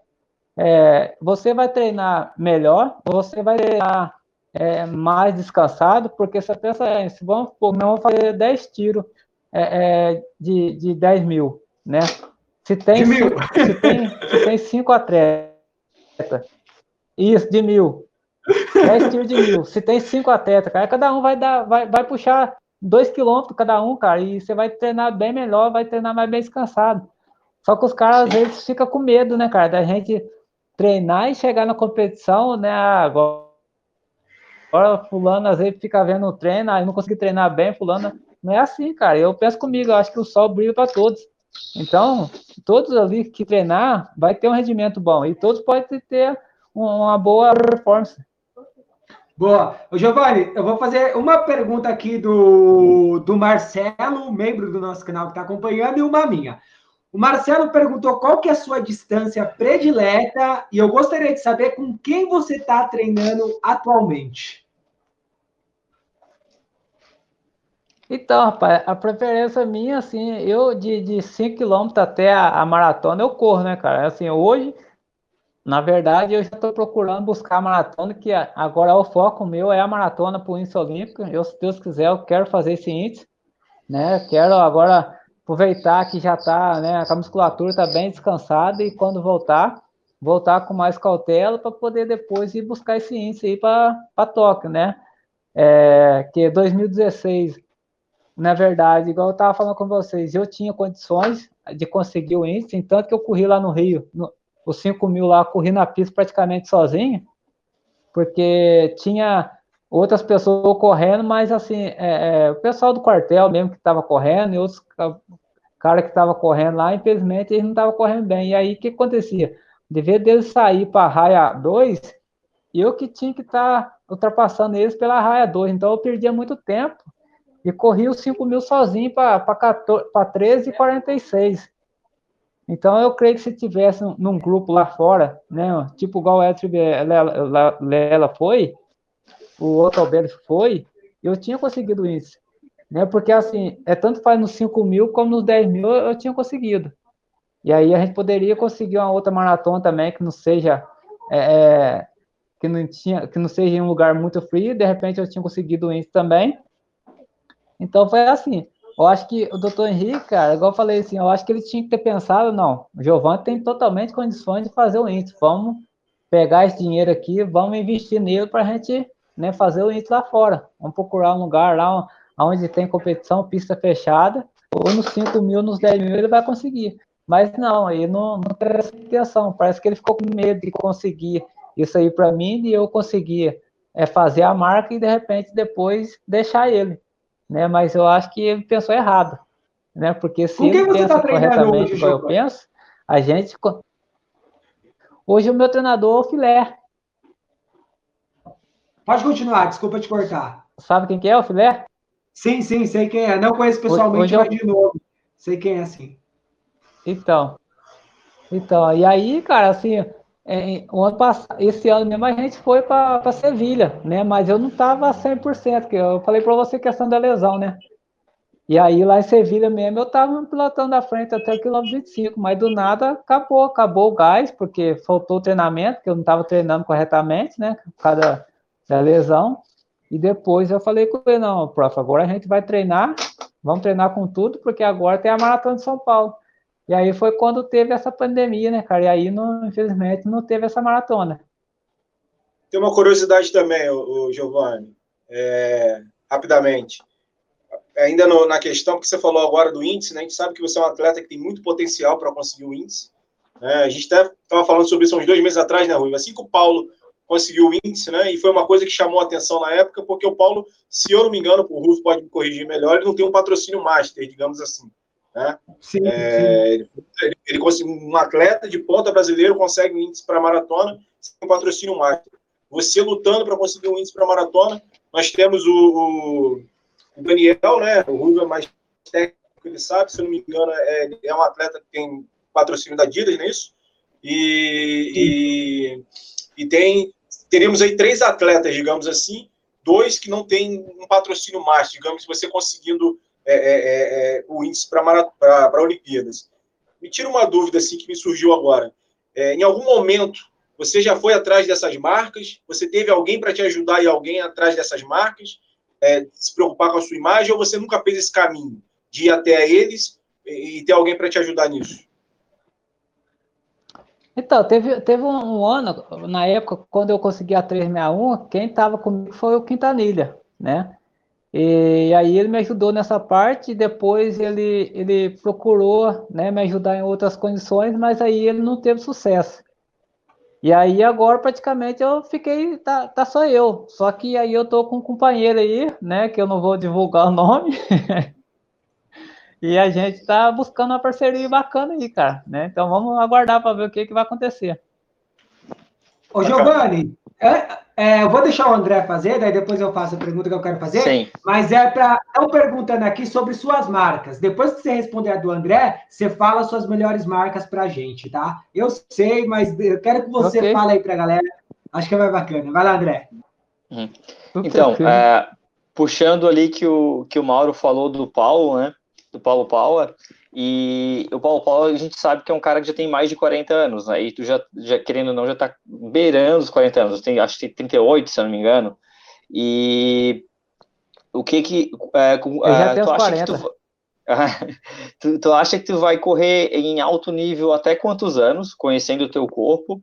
é, você vai treinar melhor, você vai treinar é, mais descansado, porque você pensa, é, se vamos, não vamos fazer 10 tiros é, é, de, de 10 mil, né? Se tem, de mil. Se, tem, se tem cinco atletas, isso, de mil. 10 tiros de mil. Se tem cinco atletas, cara, cada um vai dar, vai, vai puxar dois quilômetros cada um, cara, e você vai treinar bem melhor, vai treinar mais bem descansado. Só que os caras, às vezes, ficam com medo, né, cara, da gente treinar e chegar na competição, né? Ah, agora, fulano às vezes fica vendo o treino, aí não consegui treinar bem, fulano. Não é assim, cara. Eu penso comigo, eu acho que o sol brilha para todos. Então, todos ali que treinar vai ter um rendimento bom e todos podem ter uma boa performance. Boa. Giovanni, eu vou fazer uma pergunta aqui do, do Marcelo, membro do nosso canal que está acompanhando, e uma minha. O Marcelo perguntou qual que é a sua distância predileta e eu gostaria de saber com quem você está treinando atualmente. Então, rapaz, a preferência minha, assim, eu de 5 km até a, a, maratona eu corro, né, cara? Assim, hoje, na verdade, eu já estou procurando buscar a maratona, que agora o foco meu é a maratona para o índice olímpico. Eu, se Deus quiser, eu quero fazer esse índice, né? Quero agora aproveitar que já está, né, a musculatura está bem descansada e quando voltar, voltar com mais cautela para poder depois ir buscar esse índice aí para Tóquio, né? É, que 2016, na verdade, igual eu estava falando com vocês, eu tinha condições de conseguir o índice, tanto que eu corri lá no Rio, no, os 5 mil lá, corri na pista praticamente sozinho, porque tinha outras pessoas correndo, mas assim, é, é, o pessoal do quartel mesmo que estava correndo, e outros caras que estavam correndo lá, infelizmente eles não estavam correndo bem. E aí o que acontecia? Devido deles sair para a raia 2, eu que tinha que estar tá ultrapassando eles pela raia 2, então eu perdia muito tempo e corri os 5 mil sozinho para 13,46. Então eu creio que se tivesse num grupo lá fora, né, tipo igual o Edson Lela foi, o outro Alberto foi, eu tinha conseguido o índice. Né? Porque, assim, é tanto faz nos 5 mil como nos 10 mil eu tinha conseguido. E aí a gente poderia conseguir uma outra maratona também que não seja é, é, que não tinha que não seja em um lugar muito frio, de repente eu tinha conseguido o índice também. Então foi assim. Eu acho que o doutor Henrique, cara, igual eu falei assim, eu acho que ele tinha que ter pensado, não, o Giovanni tem totalmente condições de fazer o índice. Vamos pegar esse dinheiro aqui, vamos investir nele para a gente né, fazer o índice lá fora. Vamos procurar um lugar lá onde tem competição, pista fechada, ou nos 5 mil, nos 10 mil ele vai conseguir. Mas não, ele não, não tem essa intenção. Parece que ele ficou com medo de conseguir isso aí para mim e eu conseguir é, fazer a marca e de repente depois deixar ele. Né? Mas eu acho que ele pensou errado. Né? Porque se ele pensa tá corretamente hoje, como eu penso, a gente. Hoje o meu treinador é o filé. Pode continuar, desculpa te cortar. Sabe quem que é o filé? Sim, sim, sei quem é. Não conheço pessoalmente, hoje, hoje mas de novo. Sei quem é, sim. Então. Então, e aí, cara, assim, é, o ano passado, esse ano mesmo a gente foi para Sevilha, né? Mas eu não tava 100%, que eu falei para você questão da lesão, né? E aí lá em Sevilha mesmo eu tava pilotando à frente até o quilômetro 25, mas do nada acabou, acabou o gás, porque faltou o treinamento, que eu não estava treinando corretamente, né? Causa da lesão. E depois eu falei com ele, não, prof, agora a gente vai treinar, vamos treinar com tudo, porque agora tem a Maratona de São Paulo. E aí foi quando teve essa pandemia, né, cara? E aí, não, infelizmente, não teve essa maratona. Tem uma curiosidade também, o, o Giovanni, é, rapidamente. Ainda no, na questão que você falou agora do índice, né? A gente sabe que você é um atleta que tem muito potencial para conseguir o índice. Né? A gente estava falando sobre isso uns dois meses atrás, né, Rui? Assim que o Paulo conseguiu o índice, né? E foi uma coisa que chamou a atenção na época, porque o Paulo, se eu não me engano, o Rufo pode me corrigir melhor, ele não tem um patrocínio master, digamos assim. Né? Sim, é, sim. Ele, ele, consegue, um atleta de ponta brasileiro consegue um índice para maratona sem um patrocínio master. você lutando para conseguir um índice para maratona. Nós temos o, o Daniel, né? O Ruga é mais técnico, ele sabe, se eu não me engano, é, é um atleta que tem patrocínio da Adidas, não é isso? E, e, e, tem, teremos aí três atletas, digamos assim, dois que não têm um patrocínio mais, digamos, você conseguindo é, é, é, é o índice para Olimpíadas. Me tira uma dúvida assim que me surgiu agora. É, em algum momento você já foi atrás dessas marcas? Você teve alguém para te ajudar e alguém atrás dessas marcas? É, se preocupar com a sua imagem ou você nunca fez esse caminho de ir até eles e, e ter alguém para te ajudar nisso? Então, teve, teve um, ano, na época, quando eu consegui a 361, quem estava comigo foi o Quintanilha, né? E aí ele me ajudou nessa parte, e depois ele, ele procurou né, me ajudar em outras condições, mas aí ele não teve sucesso. E aí agora praticamente eu fiquei, tá, tá só eu. Só que aí eu tô com um companheiro aí, né, que eu não vou divulgar o nome. e a gente tá buscando uma parceria bacana aí, cara, né? Então vamos aguardar para ver o que, que vai acontecer. Ô, Giovanni, é, é, eu vou deixar o André fazer, daí depois eu faço a pergunta que eu quero fazer. Sim. Mas é para. Estão perguntando aqui sobre suas marcas. Depois que você responder a do André, você fala suas melhores marcas para a gente, tá? Eu sei, mas eu quero que você okay. fale aí para a galera. Acho que é mais bacana. Vai lá, André. Uhum. Então, é, puxando ali que o, que o Mauro falou do Paulo, né? Do Paulo Paula. E o Paulo Paulo, a gente sabe que é um cara que já tem mais de 40 anos, né? E tu já, já querendo ou não, já tá beirando os 40 anos. Tem, acho que tem 38, se eu não me engano. E o que que... É, com, já uh, tu acha 40. que tu, tu, tu acha que tu vai correr em alto nível até quantos anos, conhecendo o teu corpo?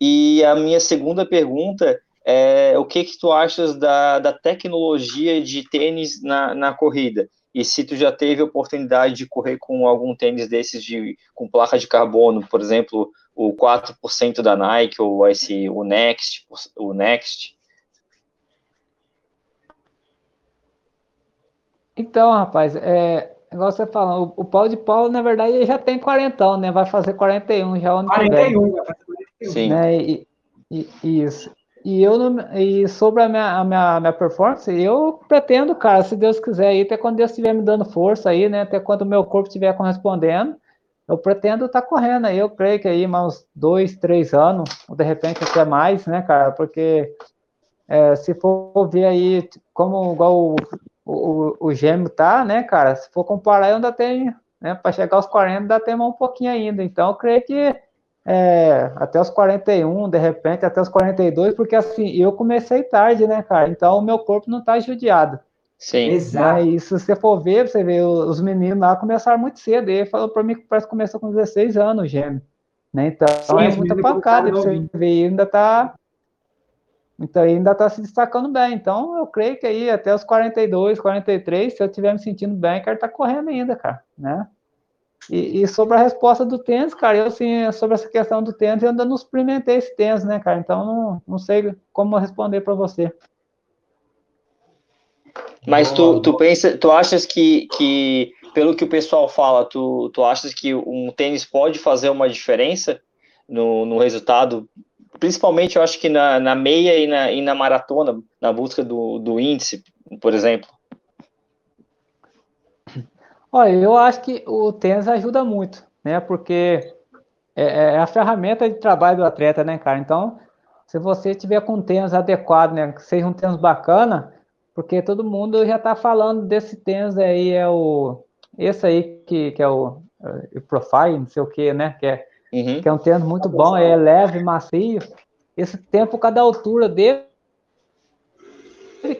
E a minha segunda pergunta é o que que tu achas da, da tecnologia de tênis na, na corrida? E se tu já teve a oportunidade de correr com algum tênis desses de, com placa de carbono, por exemplo, o 4% da Nike ou esse, o Next, o Next? Então, rapaz, é, igual você falando, o, o Paulo de Paulo, na verdade, ele já tem 40, né? Vai fazer 41 já ano 41, vai fazer 41. Sim. Né? E, e, isso. E eu e sobre a minha, a minha, minha performance, eu pretendo, cara, se Deus quiser aí, até quando Deus estiver me dando força aí, né? Até quando o meu corpo estiver correspondendo, eu pretendo estar tá correndo aí. Eu creio que aí mais dois, três anos, ou de repente até mais, né, cara? Porque é, se for ver aí, como igual o, o, o gêmeo tá, né, cara? Se for comparar, eu ainda tenho, né? Para chegar aos 40, ainda tem um pouquinho ainda. Então, eu creio que é, até os 41, de repente até os 42, porque assim, eu comecei tarde, né, cara? Então o meu corpo não tá judiado. Sim. Exato. E se você for ver, você vê, os meninos lá começaram muito cedo. Ele falou para mim que parece que começou com 16 anos, gêmeo. Né? Então Sim, é muita pancada, você vê, ainda tá. Então ainda tá se destacando bem. Então eu creio que aí até os 42, 43, se eu estiver me sentindo bem, quero estar tá correndo ainda, cara, né? E, e, sobre a resposta do tênis, cara, eu assim, sobre essa questão do tênis, eu ainda não experimentei esse tênis, né, cara? Então não, não sei como responder para você. Mas tu, tu pensa, tu achas que, que, pelo que o pessoal fala, tu, tu achas que um tênis pode fazer uma diferença no, no resultado? Principalmente, eu acho que na, na meia e na, e na maratona, na busca do, do índice, por exemplo. Olha, eu acho que o tênis ajuda muito, né? Porque é, é a ferramenta de trabalho do atleta, né, cara? Então, se você tiver com um tênis adequado, né, que seja um tênis bacana, porque todo mundo já está falando desse tênis aí, é o esse aí que, que é o, o Profile, não sei o que, né? Que é, uhum. que é um tênis muito bom, é leve, macio. Esse tempo, cada altura dele,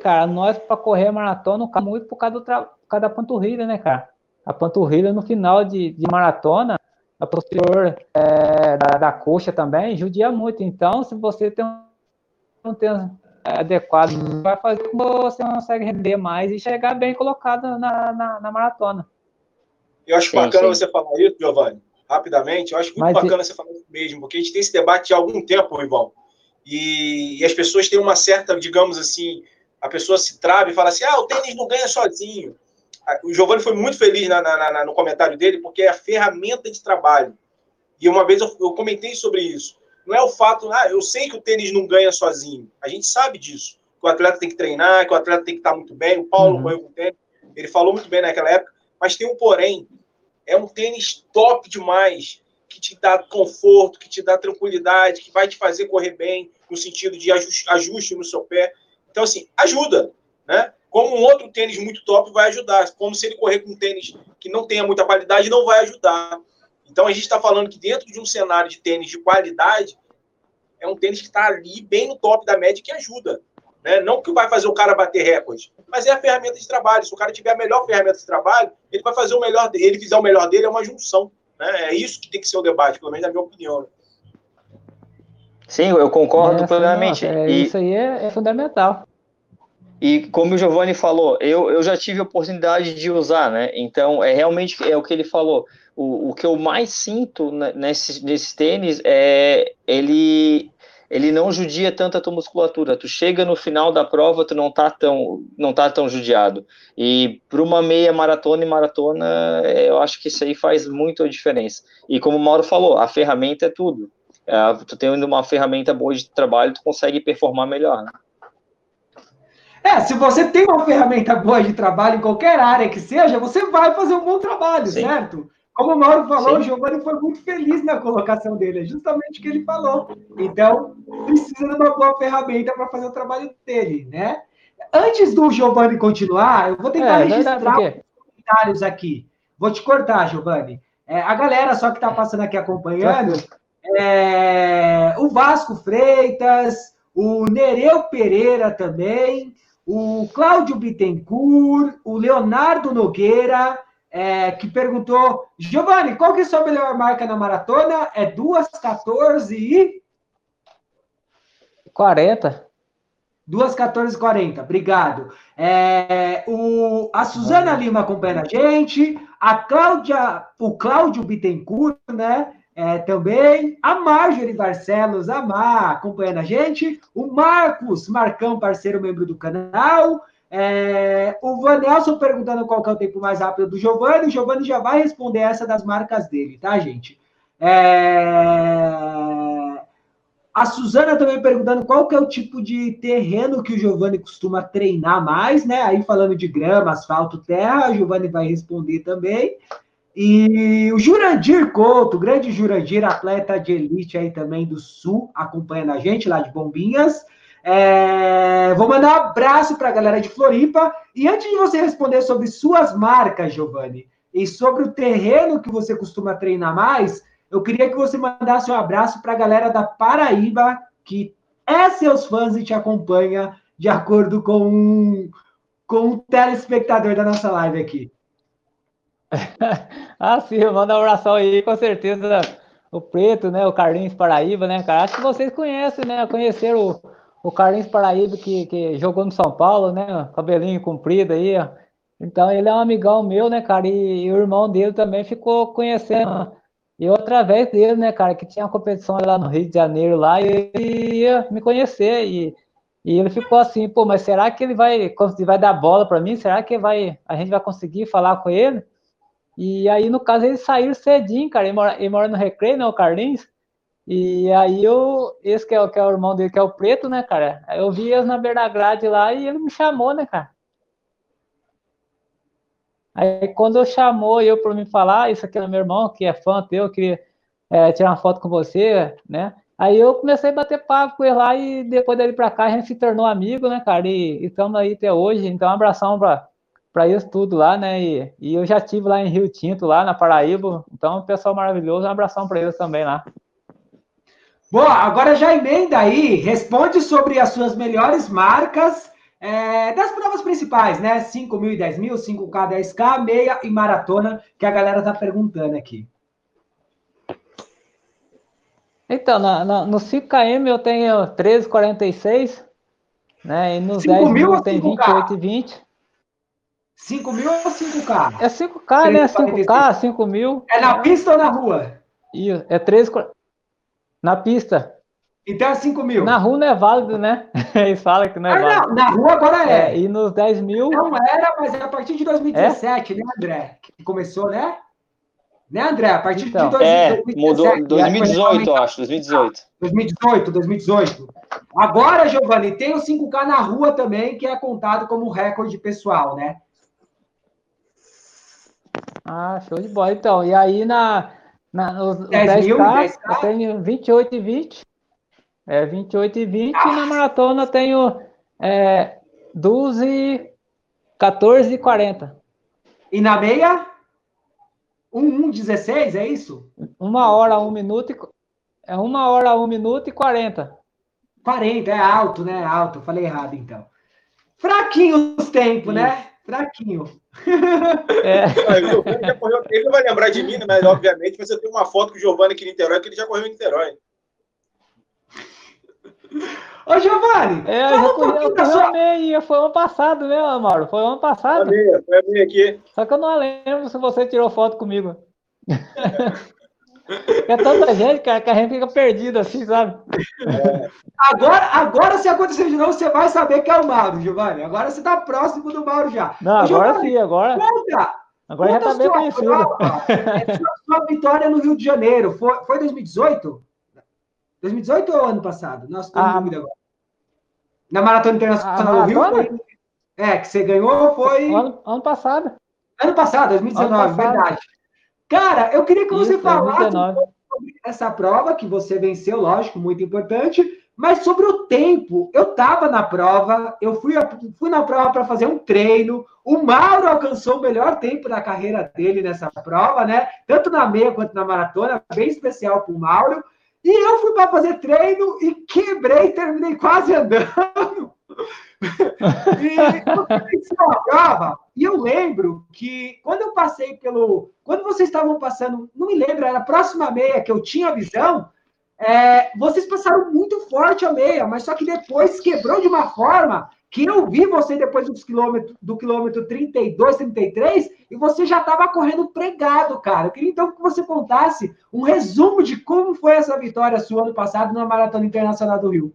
cara, nós para correr maratona, muito por causa, do tra... por causa da panturrilha, né, cara? A panturrilha no final de, de maratona, a posterior é, da, da, coxa também, judia muito. Então, se você tem um tênis adequado, vai fazer com que você consegue render mais e chegar bem colocado na, na, na maratona. Eu acho sim, bacana sim. você falar isso, Giovanni, rapidamente. Eu acho muito Mas, bacana e... você falar isso mesmo, porque a gente tem esse debate há algum tempo, Ivan. E, e as pessoas têm uma certa, digamos assim, a pessoa se trava e fala assim: ah, o tênis não ganha sozinho o Giovanni foi muito feliz na, na, na, no comentário dele, porque é a ferramenta de trabalho. E uma vez eu, eu, comentei sobre isso. não é o fato, ah, eu sei que o tênis não ganha sozinho. A gente sabe disso. Que o atleta tem que treinar, que o atleta tem que estar muito bem. O Paulo uhum. com o tênis, ele falou muito bem naquela época, mas tem um porém. É um tênis top demais, que te dá conforto, que te dá tranquilidade, que vai te fazer correr bem, no sentido de ajuste, ajuste no seu pé. Então, assim, ajuda, né? Como um outro tênis muito top vai ajudar. Como se ele correr com um tênis que não tenha muita qualidade, não vai ajudar. Então, a gente está falando que dentro de um cenário de tênis de qualidade, é um tênis que está ali bem no top da média que ajuda. Né? Não que vai fazer o cara bater recorde, mas é a ferramenta de trabalho. Se o cara tiver a melhor ferramenta de trabalho, ele vai fazer o melhor dele. Ele fizer o melhor dele, é uma junção. Né? É isso que tem que ser o debate, pelo menos na minha opinião. Sim, eu concordo é, plenamente. É, e... Isso aí é, é, fundamental. E como o Giovanni falou, eu, eu já tive a oportunidade de usar, né? Então, é realmente é o que ele falou. O, o que eu mais sinto nesses, nesses tênis é ele ele não judia tanto a tua musculatura. Tu chega no final da prova, tu não tá tão, não tá tão judiado. E para uma meia maratona e maratona, é, eu acho que isso aí faz muito a diferença. E como o Mauro falou, a ferramenta é tudo. É, tu tendo uma ferramenta boa de trabalho, tu consegue performar melhor. Né? É, se você tem uma ferramenta boa de trabalho em qualquer área que seja, você vai fazer um bom trabalho, Sim. certo? Como o Mauro falou, Sim. o Giovanni foi muito feliz na colocação dele, é justamente o que ele falou. Então, precisa de uma boa ferramenta para fazer o trabalho dele, né? Antes do Giovanni continuar, eu vou tentar é, registrar os comentários aqui. Vou te cortar, Giovanni. É, a galera só que está passando aqui acompanhando, é, o Vasco Freitas, o Nereu Pereira também, o Cláudio Bittencourt, o Leonardo Nogueira, é, que perguntou: Giovanni, qual que é a sua melhor marca na maratona? É 2,14 e. 40. 2,14 40, obrigado. É, o, a Suzana Lima acompanha a gente, a Cláudia, o Cláudio Bittencourt, né? É, também, a Marjorie Barcelos, a Mar, acompanhando a gente, o Marcos Marcão, parceiro membro do canal, é, o Vanelson perguntando qual é o tempo mais rápido do Giovanni. O Giovanni já vai responder essa das marcas dele, tá, gente? É... A Suzana também perguntando qual que é o tipo de terreno que o Giovanni costuma treinar mais, né? Aí falando de grama, asfalto, terra, o Giovanni vai responder também. E o Jurandir Couto, grande Jurandir, atleta de elite aí também do Sul, acompanhando a gente lá de Bombinhas. É, vou mandar um abraço para a galera de Floripa. E antes de você responder sobre suas marcas, Giovanni, e sobre o terreno que você costuma treinar mais, eu queria que você mandasse um abraço para a galera da Paraíba, que é seus fãs e te acompanha de acordo com com um telespectador da nossa live aqui. ah, sim, manda um abraço aí, com certeza. O Preto, né? O Carlinhos Paraíba, né, cara? Acho que vocês conhecem, né? Conheceram o o Carlinhos Paraíba, que, que jogou no São Paulo, né? Cabelinho comprido aí, ó. Então ele é um amigão meu, né, cara? E, e, o irmão dele também ficou conhecendo. E através dele, né, cara, que tinha uma competição lá no Rio de Janeiro lá, e ele ia me conhecer. E, e ele ficou assim, pô, mas será que ele vai, vai dar bola para mim? Será que vai, a gente vai conseguir falar com ele? E aí, no caso, ele saiu cedinho, cara. Ele mora, ele mora no Recreio, né, o Carlinhos? E aí eu, esse que é, que é o irmão dele, que é o preto, né, cara? Eu vi eles na beira da grade lá e ele me chamou, né, cara? Aí quando eu chamou eu para me falar, isso aqui é meu irmão, que é fã teu, queria é, tirar uma foto com você, né? Aí eu comecei a bater papo com ele lá e depois dele para cá a gente se tornou amigo, né, cara? E estamos aí até hoje. Então, um abração para isso tudo lá, né? E, e eu já tive lá em Rio Tinto, lá na Paraíba. Então, pessoal maravilhoso, um abração para eles também lá. Bom, agora já emenda aí, responde sobre as suas melhores marcas é, das provas principais, né? 5 mil e 10 mil, 5K, 10K, meia e maratona, que a galera tá perguntando aqui. Então, na, na, no 5KM eu tenho 13,46, né? E nos 10 mil eu tenho 28,20. 5 mil ou 5K? É 5K, né? 5K, 5 mil. É na pista ou na rua? Isso, é 13,46. Na pista. Então é 5 mil. Na rua não é válido, né? Eles falam que não é ah, válido. Não, na rua agora é. é. E nos 10 mil. Não era, mas é a partir de 2017, é? né, André? Que começou, né? Né, André? A partir então, de 2017. É, mudou 2018, eu acho, 2018. 2018, 2018. Agora, Giovanni, tem o 5K na rua também, que é contado como recorde pessoal, né? Ah, show de bola. Então, e aí na, na os, 10 10 mil, 10K, eu tenho 28 e 20. É, 28 e 20. Ah. E na maratona eu tenho é, 12, 14 e 40. E na meia? 1, 1, 16, é isso? Uma hora, um minuto e... É uma hora, um minuto e 40. 40, é alto, né? Alto. Falei errado, então. Fraquinho os tempos, né? Fraquinho. É. Ele não vai lembrar de mim, mas obviamente você tem uma foto com o Giovanni aqui em Niterói, que ele já correu em Niterói. Ô, Giovanni! É, eu já corri, eu corri sua... meia, foi ano passado, né, Mauro? Foi ano passado. Foi a meia, foi a meia aqui. Só que eu não lembro se você tirou foto comigo. É tanta gente, cara, que a gente fica perdido assim, sabe? É. Agora, agora, se acontecer de novo, você vai saber que é o Mauro, Giovanni. Agora você tá próximo do Mauro já. Não, Ô, agora sim, agora. Conta! Agora conta já tá bem conhecido. Prova, é sua, sua, vitória no Rio de Janeiro. Foi, foi 2018? 2018 ou ano passado? Nossa, tô ah, dúvida agora. Na Maratona Internacional do Rio? Foi... É, que você ganhou foi. Ano, ano passado. Ano passado, 2019, ano passado. verdade. Cara, eu queria que você Isso, falasse sobre essa prova que você venceu, lógico, muito importante, mas sobre o tempo. Eu estava na prova, eu fui, fui na prova para fazer um treino. O Mauro alcançou o melhor tempo da carreira dele nessa prova, né? Tanto na meia quanto na maratona, bem especial para o Mauro. E eu fui para fazer treino e quebrei, terminei quase andando. E e eu lembro que quando eu passei pelo. Quando vocês estavam passando, não me lembro, era a próxima meia que eu tinha a visão, é, vocês passaram muito forte a meia, mas só que depois quebrou de uma forma que eu vi você depois dos quilômetros, do quilômetro 32, 33, e você já estava correndo pregado, cara. Eu queria então que você contasse um resumo de como foi essa vitória sua ano passado na Maratona Internacional do Rio.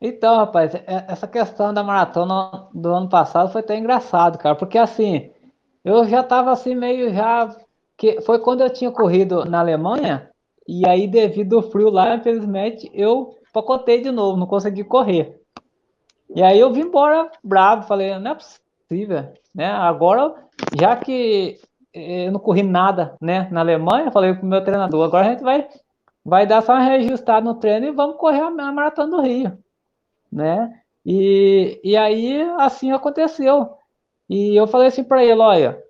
Então, rapaz, é, essa questão da maratona do ano passado foi até engraçado, cara, porque assim, eu já estava assim meio já que foi quando eu tinha corrido na Alemanha e aí devido ao frio lá, infelizmente, eu pacotei de novo, não consegui correr. E aí eu vim embora bravo, falei, não é possível, né? Agora, já que eu não corri nada, né, na Alemanha, falei pro meu treinador, agora a gente vai vai dar só uma reajustada no treino e vamos correr a maratona do Rio, né? E, e aí assim aconteceu. E eu falei assim para ele, olha,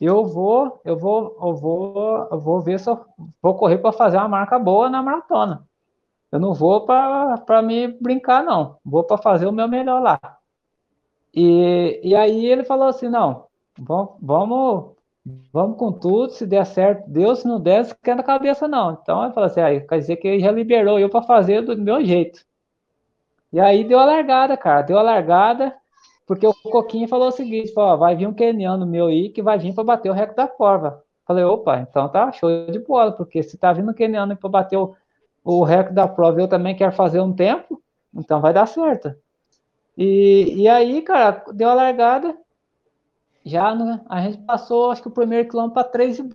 eu vou, eu vou, eu vou, eu vou ver se eu vou correr para fazer uma marca boa na maratona. Eu não vou para me brincar, não. Vou para fazer o meu melhor lá. E, e aí ele falou assim, não, vamos, vamos, com tudo, se der certo, Deus, se não der, quer na cabeça, não. Então ele falou assim, aí, quer dizer que ele já liberou eu para fazer do meu jeito. E aí deu a largada, cara, deu a largada, porque o Coquinho falou o seguinte, falou, vai vir um keniano meu aí que vai vir para bater o recorde da prova. Falei, opa, então tá show de bola, porque se tá vindo um keniano para bater o o recorde da prova eu também quero fazer um tempo, então vai dar certo. E, e aí, cara, deu a largada, já né, a gente passou, acho que o primeiro quilômetro para 3 e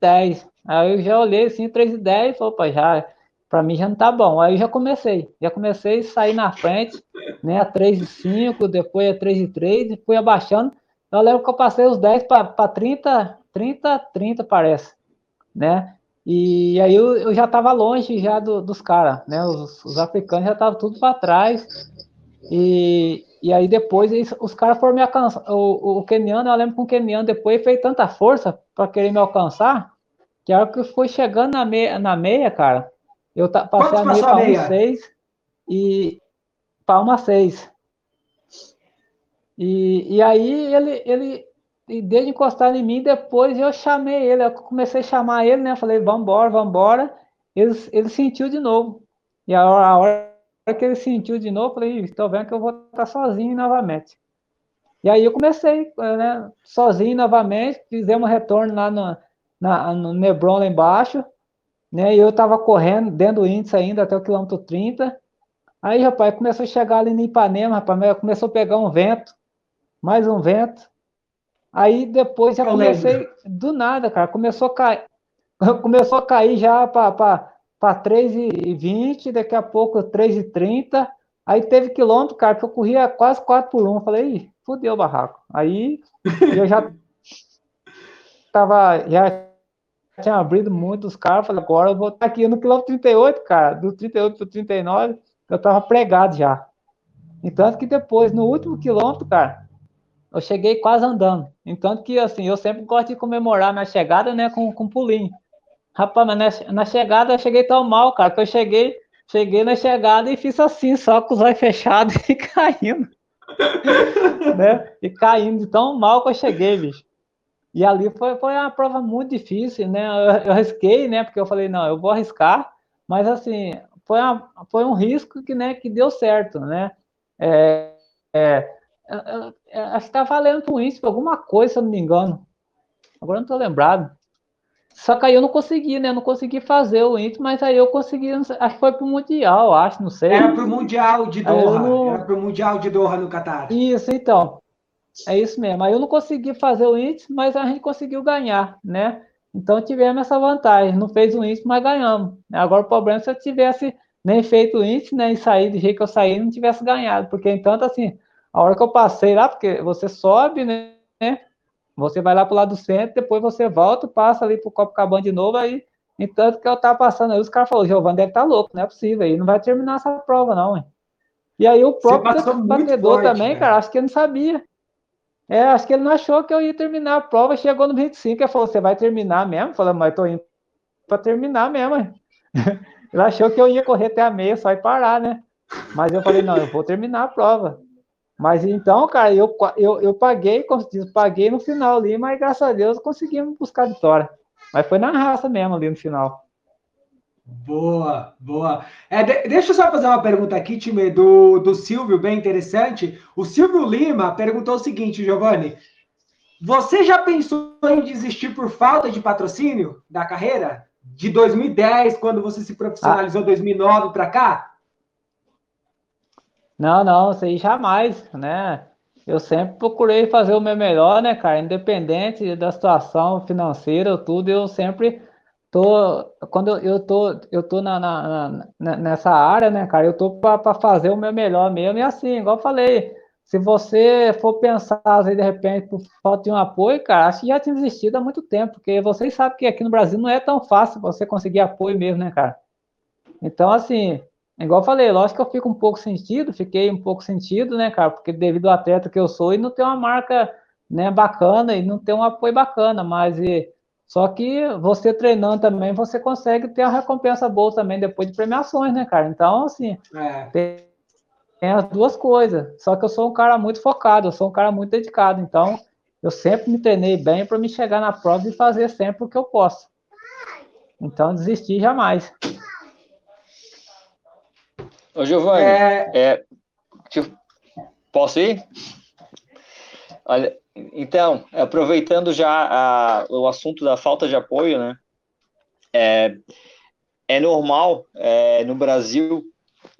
10. Aí eu já olhei assim, 3 e 10, opa, já, para mim já não tá bom. Aí já comecei, já comecei a sair na frente, né, a 3 e 5, depois a 3 e 3, e fui abaixando. Eu lembro que eu passei os 10 para 30, 30, 30 parece, né? E aí eu, eu já estava longe já do, dos caras, né? Os, os, africanos já estavam tudo para trás. E, e aí depois eles, os caras foram me alcançar. O, o keniano, eu lembro que o keniano depois fez tanta força para querer me alcançar, que a hora que foi chegando na meia, na meia cara, eu passei Quanto a meia para uma seis e para uma seis. E, e aí ele, ele, e desde encostar em mim, depois eu chamei ele, eu comecei a chamar ele, né? Falei, vambora, vambora. Ele, ele sentiu de novo. E a hora, a hora que ele sentiu de novo, eu falei, estou vendo que eu vou estar sozinho novamente. E aí eu comecei, né, sozinho novamente, fizemos retorno lá no, na, no Nebron lá embaixo, né? E eu estava correndo dentro do índice ainda até o quilômetro 30. Aí, rapaz, começou a chegar ali no Ipanema, rapaz, começou a pegar um vento, mais um vento. Aí depois já eu comecei lembro. do nada, cara. Começou a cair, começou a cair já para 3,20, daqui a pouco 3,30. Aí teve quilômetro, cara, que eu corria quase 4 por 1. Falei, fudeu o barraco. Aí eu já tava, já tinha abrido muito os. Falei, agora eu vou estar aqui no quilômetro 38, cara. Do 38 para 39, eu tava pregado já. Entanto que depois, no último quilômetro, cara, eu cheguei quase andando. Entanto que, assim, eu sempre gosto de comemorar minha chegada, né, com, com pulinho. Rapaz, mas na, na chegada eu cheguei tão mal, cara, que eu cheguei, cheguei na chegada e fiz assim, só com os olhos fechados e caindo. né? E caindo de tão mal que eu cheguei, bicho. E ali foi, foi uma prova muito difícil, né? Eu, eu arrisquei, né? Porque eu falei, não, eu vou arriscar, mas assim, foi, uma, foi um risco que, né, que deu certo, né? É, é, acho que tá valendo com isso, alguma coisa, se eu não me engano. Agora não tô lembrado. Só que aí eu não consegui, né? Eu não consegui fazer o índice, mas aí eu consegui, acho que foi pro Mundial, acho, não sei. Era pro Mundial de Doha, não... era pro Mundial de Doha no Catar. Isso, então. É isso mesmo. Aí eu não consegui fazer o índice, mas a gente conseguiu ganhar, né? Então tivemos essa vantagem. Não fez o índice, mas ganhamos. Agora o problema é se eu tivesse nem feito o índice, né? E sair do jeito que eu saí, não tivesse ganhado. Porque, entanto, assim, a hora que eu passei lá, porque você sobe, né? Você vai lá para o lado do centro, depois você volta, passa ali para o Copacabana de novo, aí, entanto que eu tava passando aí, os caras falaram, Giovanni deve estar tá louco, não é possível, aí não vai terminar essa prova, não, hein? E aí o próprio batedor forte, também, né? cara, acho que ele não sabia. É, acho que ele não achou que eu ia terminar a prova, chegou no 25, ele falou, você vai terminar mesmo? Falei, mas tô indo para terminar mesmo? Ele achou que eu ia correr até a meia, só ir parar, né? Mas eu falei, não, eu vou terminar a prova. Mas então, cara, eu, eu, eu paguei, como diz, paguei no final ali, mas graças a Deus conseguimos buscar a vitória. Mas foi na raça mesmo ali no final. Boa, boa. É, de, deixa eu só fazer uma pergunta aqui, time, do, do Silvio, bem interessante. O Silvio Lima perguntou o seguinte, Giovanni. Você já pensou em desistir por falta de patrocínio da carreira? De 2010, quando você se profissionalizou, ah. 2009 para cá? Não, não, isso aí jamais, né? Eu sempre procurei fazer o meu melhor, né, cara? Independente da situação financeira, tudo, eu sempre tô. Quando eu, tô, eu tô na, na, na nessa área, né, cara? Eu tô para fazer o meu melhor mesmo. E assim, igual eu falei, se você for pensar, de repente, por falta de um apoio, cara, acho que já tinha desistido há muito tempo, porque vocês sabem que aqui no Brasil não é tão fácil você conseguir apoio mesmo, né, cara? Então, assim, Igual eu falei, lógico que eu fico um pouco sentido, fiquei um pouco sentido, né, cara? Porque devido ao atleta que eu sou e não ter uma marca né, bacana e não ter um apoio bacana, mas e, só que você treinando também, você consegue ter uma recompensa boa também depois de premiações, né, cara? Então, assim, é. tem, tem as duas coisas. Só que eu sou um cara muito focado, eu sou um cara muito dedicado, então eu sempre me treinei bem para me chegar na prova e fazer sempre o que eu posso. Então, desistir jamais. Ô, Giovanni, é... é posso ir? Olha, então, aproveitando já a, o assunto da falta de apoio, né? É, é normal é, no Brasil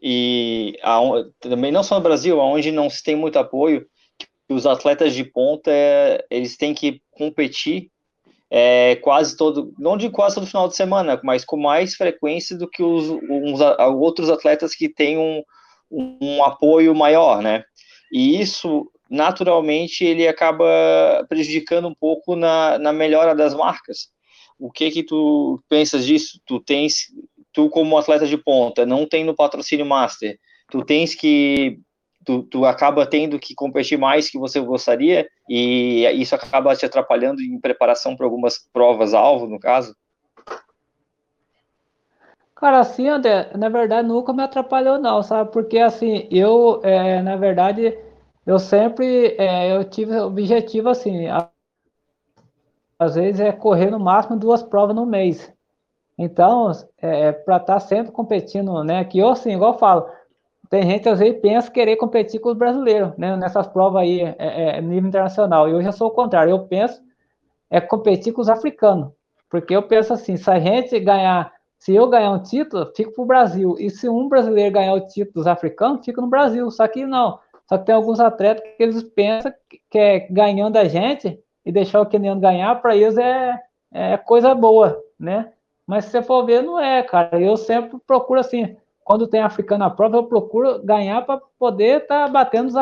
e a, também não só no Brasil, onde não se tem muito apoio, que os atletas de ponta eles têm que competir é, quase todo, não de quase todo final de semana, mas com mais frequência do que os uns, outros atletas que têm um, um apoio maior, né? E isso, naturalmente, ele acaba prejudicando um pouco na, na melhora das marcas. O que que tu pensas disso? Tu tens, tu como atleta de ponta, não tem no patrocínio master, tu tens que tu, tu acaba tendo que competir mais que você gostaria e isso acaba te atrapalhando em preparação para algumas provas alvo, no caso? Cara, assim, André, na verdade nunca me atrapalhou não, sabe? Porque assim, eu, é, na verdade, eu sempre, é, eu tive objetivo assim, a, às vezes é correr no máximo duas provas no mês. Então, é, para estar tá sempre competindo, né? Que eu, assim, igual eu falo, tem gente às vezes pensa querer competir com os brasileiros, né? Nessas provas aí, é, é, nível internacional. E eu já sou o contrário. Eu penso é competir com os africanos, porque eu penso assim, se a gente ganhar, se eu ganhar um título, fico para o Brasil. E se um brasileiro ganhar o título dos africanos, fica no Brasil. Só que não. Só que tem alguns atletas que eles pensam que é ganhando a gente, e deixar o queniano ganhar, para eles é, é coisa boa, né? Mas se você for ver, não é, cara. Eu sempre procuro assim, quando tem africano na prova, eu procuro ganhar para poder estar tá batendo os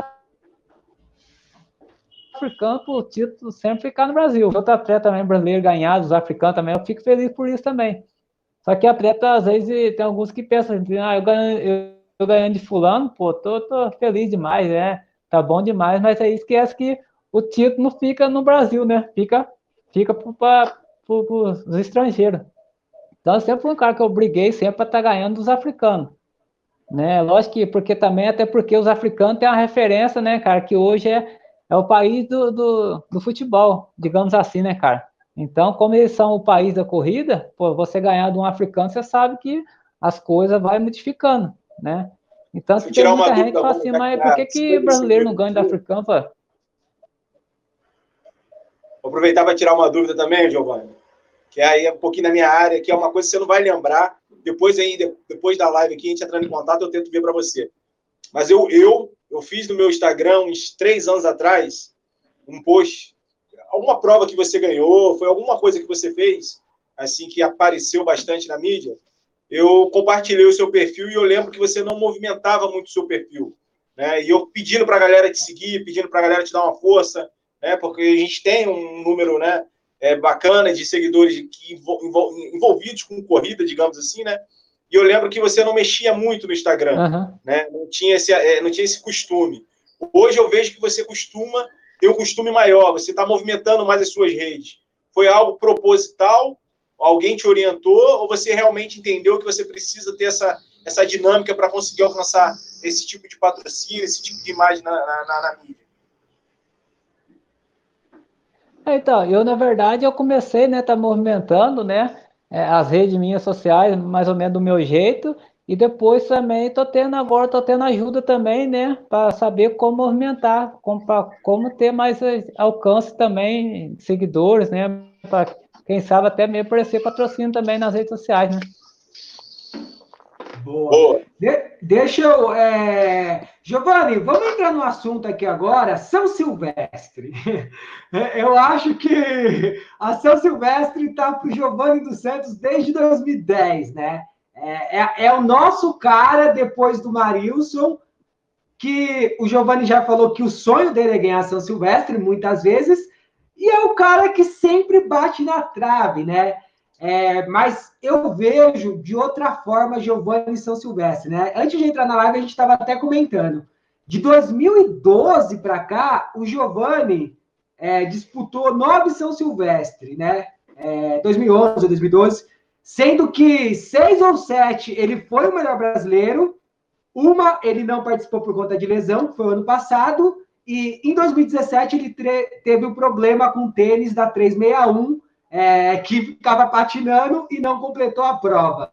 africanos para o título sempre ficar no Brasil. Outro atleta também brasileiro ganhar, os africanos também, eu fico feliz por isso também. Só que atleta, às vezes, tem alguns que pensam, assim, ah, eu ganho, eu, eu ganhando de fulano, pô, tô, tô feliz demais, né? Tá bom demais, mas aí esquece que o título não fica no Brasil, né? Fica, fica para os estrangeiros. Então, sempre fui um cara que eu briguei sempre para estar tá ganhando dos africanos. Né? Lógico que, porque também, até porque os africanos têm uma referência, né, cara, que hoje é, é o país do, do, do futebol, digamos assim, né, cara? Então, como eles são o país da corrida, pô, você ganhar de um africano, você sabe que as coisas vão modificando, né? Então, se tem muita gente fala assim, mas por que, que brasileiro não ganha do africano? Pô? Vou aproveitar para tirar uma dúvida também, Giovanni, que é aí um pouquinho na minha área, que é uma coisa que você não vai lembrar. Depois aí, depois da live aqui, a gente entrando em contato, eu tento ver para você. Mas eu, eu, eu fiz no meu Instagram, uns três anos atrás, um post alguma prova que você ganhou, foi alguma coisa que você fez, assim, que apareceu bastante na mídia, eu compartilhei o seu perfil e eu lembro que você não movimentava muito o seu perfil. Né? E eu pedindo para a galera te seguir, pedindo para a galera te dar uma força, né? porque a gente tem um número né, é, bacana de seguidores que envolvidos com corrida, digamos assim, né? E eu lembro que você não mexia muito no Instagram, uhum. né? Não tinha, esse, é, não tinha esse costume. Hoje eu vejo que você costuma tem um costume maior, você está movimentando mais as suas redes. Foi algo proposital? Alguém te orientou? Ou você realmente entendeu que você precisa ter essa, essa dinâmica para conseguir alcançar esse tipo de patrocínio, esse tipo de imagem na, na, na mídia? Então, eu, na verdade, eu comecei, né, tá movimentando, né, é, as redes minhas sociais, mais ou menos do meu jeito, e depois também estou tendo agora, estou tendo ajuda também, né? Para saber como movimentar, como, pra, como ter mais alcance também, seguidores, né? Para quem sabe até mesmo aparecer patrocínio também nas redes sociais, né? Boa. Boa. De, deixa eu. É... Giovanni, vamos entrar no assunto aqui agora, São Silvestre. Eu acho que a São Silvestre está para o Giovanni dos Santos desde 2010, né? É, é, é, o nosso cara depois do Marilson, que o Giovanni já falou que o sonho dele é ganhar São Silvestre, muitas vezes, e é o cara que sempre bate na trave, né? É, mas eu vejo de outra forma Giovanni São Silvestre, né? Antes de entrar na live, a gente estava até comentando. De 2012 para cá, o Giovanni é, disputou nove São Silvestre, né? É, 2011, 2012 sendo que seis ou sete ele foi o melhor brasileiro, uma ele não participou por conta de lesão, que foi o ano passado, e em 2017 ele teve um problema com o tênis da 361, é, que ficava patinando e não completou a prova.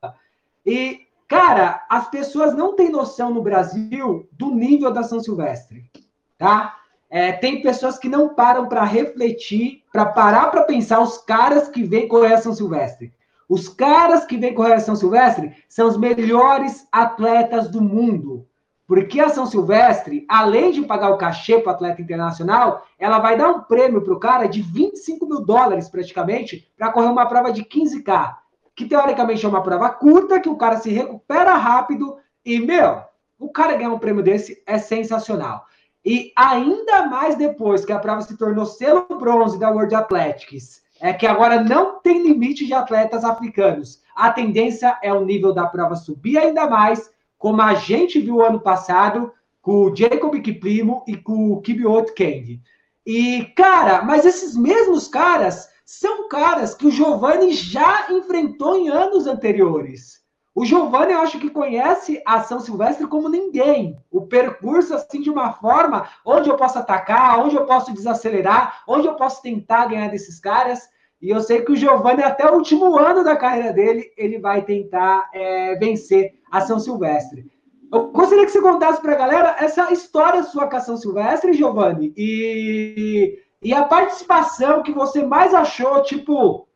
E, cara, as pessoas não têm noção no Brasil do nível da São Silvestre, tá? É, tem pessoas que não param para refletir, para parar para pensar os caras que vêm correr a São Silvestre. Os caras que vêm correr a São Silvestre são os melhores atletas do mundo. Porque a São Silvestre, além de pagar o cachê para o atleta internacional, ela vai dar um prêmio para o cara de 25 mil dólares, praticamente, para correr uma prova de 15K. Que teoricamente é uma prova curta, que o cara se recupera rápido. E, meu, o cara ganhar um prêmio desse é sensacional. E ainda mais depois que a prova se tornou selo bronze da World Athletics é que agora não tem limite de atletas africanos. A tendência é o nível da prova subir ainda mais, como a gente viu ano passado com o Jacob Kiplimo e com o Kibiot Kendi. E, cara, mas esses mesmos caras são caras que o Giovanni já enfrentou em anos anteriores. O Giovanni, eu acho que conhece a São Silvestre como ninguém. O percurso, assim, de uma forma onde eu posso atacar, onde eu posso desacelerar, onde eu posso tentar ganhar desses caras. E eu sei que o Giovanni, até o último ano da carreira dele, ele vai tentar é, vencer a São Silvestre. Eu gostaria que você contasse para a galera essa história sua com a São Silvestre, Giovanni, e, e a participação que você mais achou, tipo,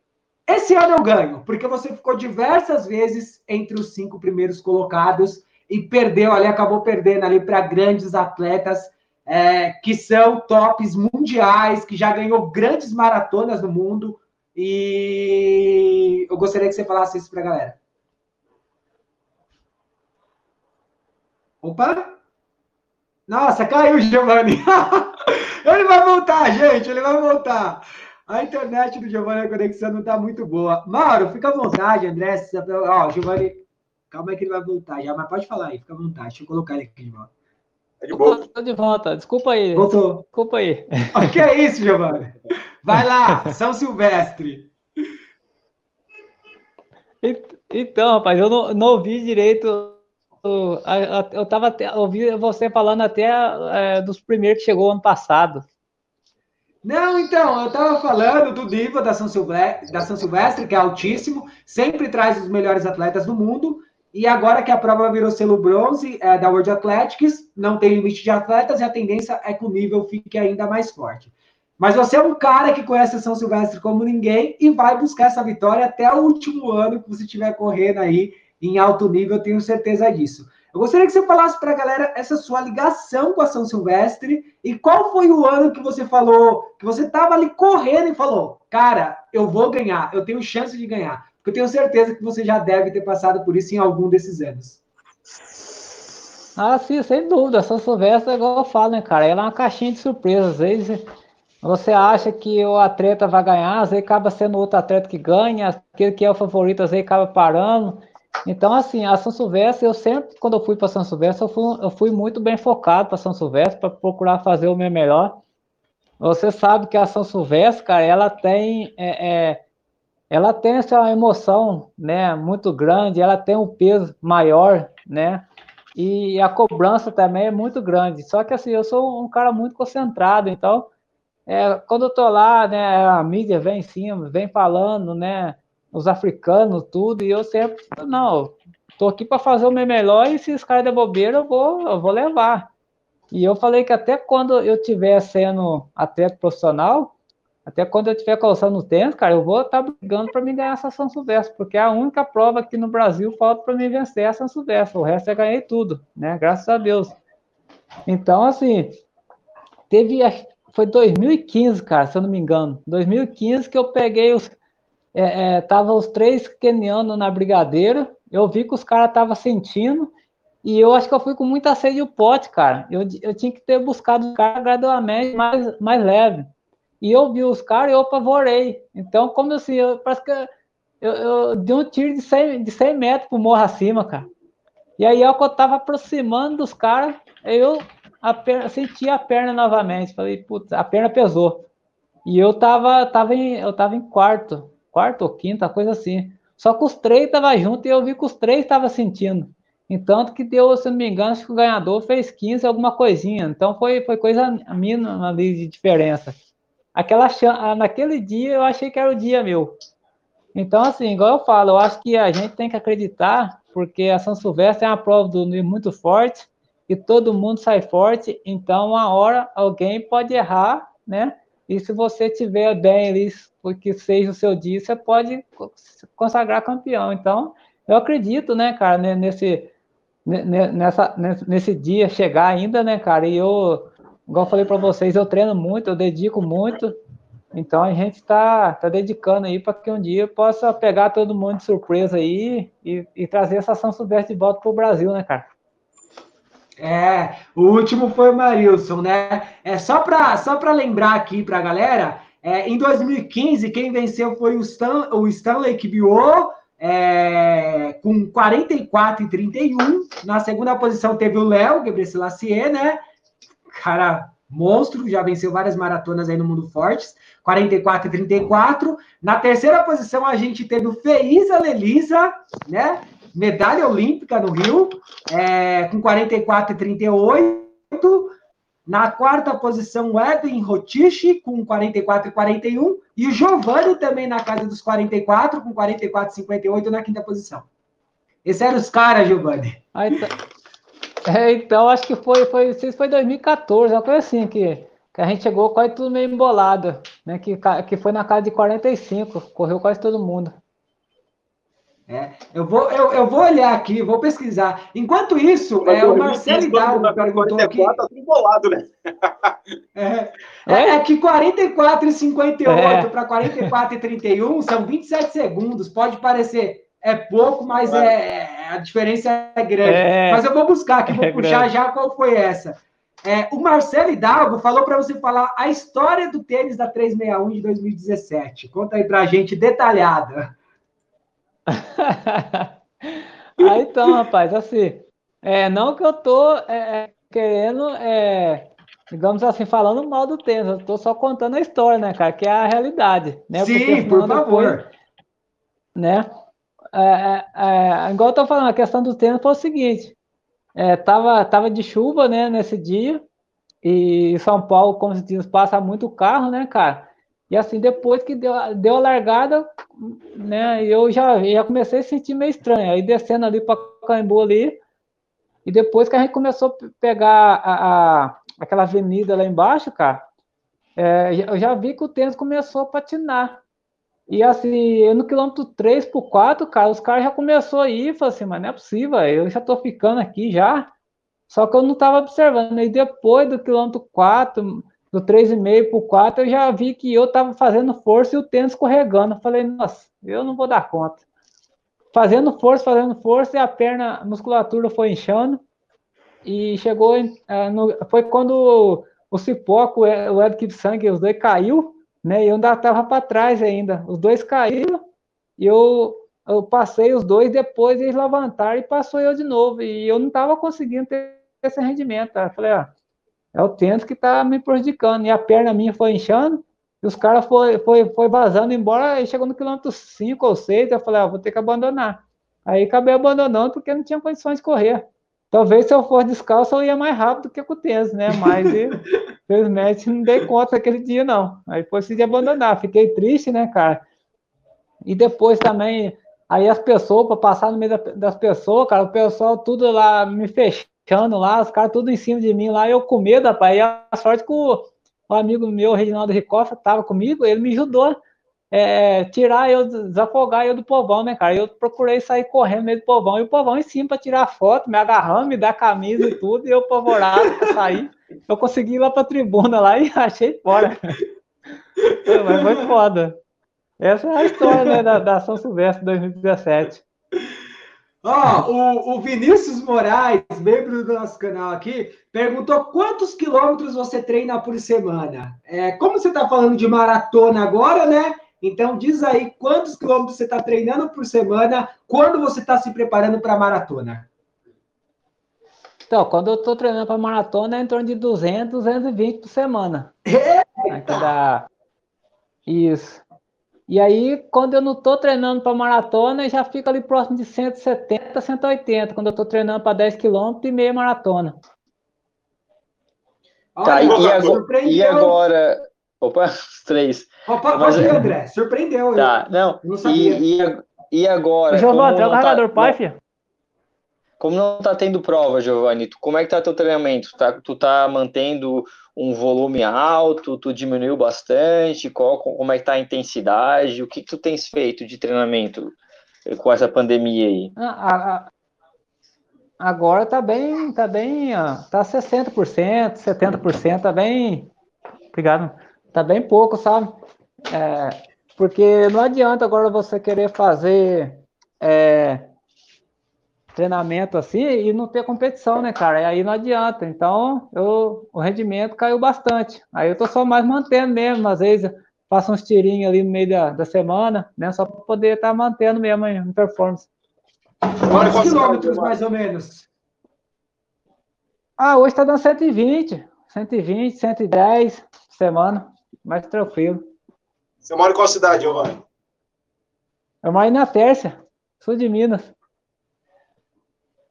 esse ano eu ganho, porque você ficou diversas vezes entre os cinco primeiros colocados e perdeu ali, acabou perdendo ali para grandes atletas é, que são tops mundiais, que já ganhou grandes maratonas no mundo. E eu gostaria que você falasse isso para a galera. Opa! Nossa, caiu o Giovanni. ele vai voltar, gente, ele vai voltar. A internet do Giovanni, a conexão não está muito boa. Mauro, fica à vontade, André. Ó, Giovanni, calma aí que ele vai voltar já, mas pode falar aí, fica à vontade. Deixa eu colocar ele aqui de volta. É de boa. Tô de volta, desculpa aí. Voltou. Desculpa aí. O que é isso, Giovanni? Vai lá, São Silvestre. Então, rapaz, eu não, não ouvi direito eu estava ouvindo você falando até é, dos primeiros que chegou ano passado. Não, então, eu estava falando do Diva da São, Silvestre, da São Silvestre, que é altíssimo, sempre traz os melhores atletas do mundo, e agora que a prova virou selo bronze é, da World Athletics, não tem limite de atletas e a tendência é que o nível fique ainda mais forte. Mas você é um cara que conhece São Silvestre como ninguém e vai buscar essa vitória até o último ano que você estiver correndo aí em alto nível, eu tenho certeza disso. Eu gostaria que você falasse para a galera essa sua ligação com a São Silvestre e qual foi o ano que você falou, que você estava ali correndo e falou, cara, eu vou ganhar, eu tenho chance de ganhar. Porque eu tenho certeza que você já deve ter passado por isso em algum desses anos. Ah, sim, sem dúvida. A São Silvestre, igual eu falo, né, cara? Ela é uma caixinha de surpresas. Às vezes você acha que o atleta vai ganhar, às vezes acaba sendo outro atleta que ganha, aquele que é o favorito, às vezes acaba parando. Então, assim, a São Silvestre, eu sempre, quando eu fui para São Silvestre, eu fui, eu fui muito bem focado para São Silvestre, para procurar fazer o meu melhor. Você sabe que a São Silvestre, cara, ela tem, é, é, ela tem essa emoção, né, muito grande, ela tem um peso maior, né, e a cobrança também é muito grande. Só que, assim, eu sou um cara muito concentrado, então, é, quando eu tô lá, né, a mídia vem em cima, vem falando, né, os africanos, tudo, e eu sempre, não, tô aqui para fazer o meu melhor e se os caras der bobeira, eu vou, eu vou levar. E eu falei que até quando eu estiver sendo atleta profissional, até quando eu estiver calçando o tênis, cara, eu vou estar tá brigando para me ganhar essa São Silvestre, porque é a única prova aqui no Brasil falta para me vencer essa São Silvestre. O resto eu ganhei tudo, né? Graças a Deus. Então, assim, teve. Foi 2015, cara, se eu não me engano. 2015 que eu peguei os, é, é, tava os três quenianos na brigadeira, eu vi que os caras estavam sentindo, e eu acho que eu fui com muita sede o pote, cara. Eu, eu tinha que ter buscado os caras gradualmente mais, mais leve. E eu vi os caras e eu apavorei. Então, como assim, eu, parece que eu, eu, eu dei um tiro de 100, de 100 metros pro morro acima, cara. E aí, eu tava aproximando dos caras, eu a perna, senti a perna novamente. Falei, putz, a perna pesou. E eu tava, tava, em, eu tava em quarto quarta ou quinta, coisa assim. Só que os três estavam juntos e eu vi que os três estavam sentindo. Então, que deu, se não me engano, acho que o ganhador fez 15, alguma coisinha. Então, foi, foi coisa mínima ali de diferença. Aquela ah, naquele dia, eu achei que era o dia meu. Então, assim, igual eu falo, eu acho que a gente tem que acreditar, porque a São Silvestre é uma prova do muito forte, e todo mundo sai forte, então, uma hora alguém pode errar, né? E se você tiver bem ali, porque seja o seu dia, você pode consagrar campeão. Então, eu acredito, né, cara, nesse, nessa, nesse dia chegar ainda, né, cara? E eu, igual eu falei para vocês, eu treino muito, eu dedico muito. Então a gente está tá dedicando aí para que um dia possa pegar todo mundo de surpresa aí e, e trazer essa São Silvestre de volta para o Brasil, né, cara? É, o último foi o Marilson, né? É só para só para lembrar aqui para a galera, é, em 2015 quem venceu foi o, Stan, o Stanley Kibio, é, com 44 e 31. Na segunda posição teve o Léo Gebrselassie, né? Cara, monstro, já venceu várias maratonas aí no mundo fortes, 44 e 34. Na terceira posição a gente teve o Feiza Lelisa, né? Medalha olímpica no Rio, é, com 44 e 38. Na quarta posição, o Edwin Rotichi, com 44 e 41. E o Giovanni também na casa dos 44, com 44 e 58 na quinta posição. Esses eram os caras, Giovanni. Ah, então, é, então, acho que foi, foi, foi 2014, uma coisa assim, que, que a gente chegou quase tudo meio embolado, né? Que, que foi na casa de 45, correu quase todo mundo. É, eu, vou, eu, eu vou olhar aqui, vou pesquisar. Enquanto isso, é, o Marcelo Hidalgo perguntou 44, aqui... Tá tudo bolado, né? É, é, é que 44 e 58 é. para 44 e 31 são 27 segundos. Pode parecer é pouco, mas é, é a diferença é grande. É, mas eu vou buscar aqui, vou é puxar grande. já qual foi essa. É, o Marcelo Hidalgo falou para você falar a história do tênis da 361 de 2017. Conta aí para a gente detalhada. ah, então, rapaz, assim, é, não que eu tô é, é, querendo, é, digamos assim, falando mal do tênis, eu tô só contando a história, né, cara, que é a realidade, né? Sim, por favor. né? É, é, é, igual eu tô falando, a questão do tênis foi o seguinte, é, tava, tava de chuva, né, nesse dia, e São Paulo, como se diz, passa muito carro, né, cara? E assim, depois que deu, deu a largada, né, eu já, já comecei a sentir meio estranho. Aí descendo ali para Caimbu ali, e depois que a gente começou a pegar a, a aquela avenida lá embaixo, cara, é, eu já vi que o tênis começou a patinar. E assim, no quilômetro 3 por 4, cara, os caras já começou a ir, falei assim, mas não é possível, eu já tô ficando aqui já. Só que eu não estava observando. E depois do quilômetro 4, do 3,5 para o 4, eu já vi que eu estava fazendo força e o tênis escorregando. Eu falei, nossa, eu não vou dar conta. Fazendo força, fazendo força, e a perna, a musculatura foi inchando. E chegou, uh, no, foi quando o Cipoco, o Ed Kipsang, os dois caiu, né? E eu ainda estava para trás ainda. Os dois caíram e eu, eu passei os dois, depois eles levantaram e passou eu de novo. E eu não estava conseguindo ter esse rendimento. Eu falei, ah, é o tênis que está me prejudicando. E a perna minha foi inchando, e os caras foi, foi, foi vazando embora, e chegou no quilômetro 5 ou 6, eu falei, ah, vou ter que abandonar. Aí acabei abandonando porque não tinha condições de correr. Talvez se eu fosse descalço eu ia mais rápido que com o tênis, né? Mas infelizmente não dei conta aquele dia, não. Aí foi de abandonar. Fiquei triste, né, cara? E depois também, aí as pessoas, para passar no meio das pessoas, cara, o pessoal tudo lá me fechou fechando lá, os caras tudo em cima de mim lá, eu com medo, rapaz. E a sorte que o, o amigo meu, Reginaldo Ricosta, tava comigo, ele me ajudou é, tirar eu, desafogar eu do povão, né, cara? Eu procurei sair correndo meio do povão, e o povão em cima para tirar foto, me agarrando, me dar camisa e tudo, e eu apavorado para sair. Eu consegui ir lá pra tribuna lá e achei fora. Mas foi foda. Essa é a história né, da, da São Silvestre 2017. Ó, o, o Vinícius Moraes, membro do nosso canal aqui, perguntou quantos quilômetros você treina por semana. É, como você está falando de maratona agora, né? Então diz aí quantos quilômetros você está treinando por semana, quando você está se preparando para a maratona. Então, quando eu estou treinando para maratona, é em torno de 200, 220 por semana. Eita! Isso. E aí, quando eu não estou treinando para maratona, já fica ali próximo de 170, 180, quando eu estou treinando para 10 km e meia maratona. Tá, e, agora, e agora. Opa, os três. Opa, Mas, pode ir, André. Surpreendeu. Tá, não. não sabia. E, e, e agora. É o carregador tá, pai, filho? Como não tá tendo prova, Giovanni, como é que tá teu treinamento? Tá, tu tá mantendo um volume alto, tu diminuiu bastante, qual, como é que tá a intensidade, o que, que tu tens feito de treinamento com essa pandemia aí? Ah, agora tá bem, tá bem, ó, tá 60%, 70%, tá bem, obrigado, tá bem pouco, sabe? É, porque não adianta agora você querer fazer é, treinamento assim e não ter competição, né, cara? E aí não adianta. Então, eu, o rendimento caiu bastante. Aí eu tô só mais mantendo mesmo, às vezes faço uns tirinhos ali no meio da, da semana, né? Só para poder estar tá mantendo mesmo em performance. Quantos quilômetros, mais ou menos? Ah, hoje está dando 120, 120, 110 semana, mais tranquilo. Você mora em qual cidade, Giovanni? Eu moro na Tércia, sul de Minas.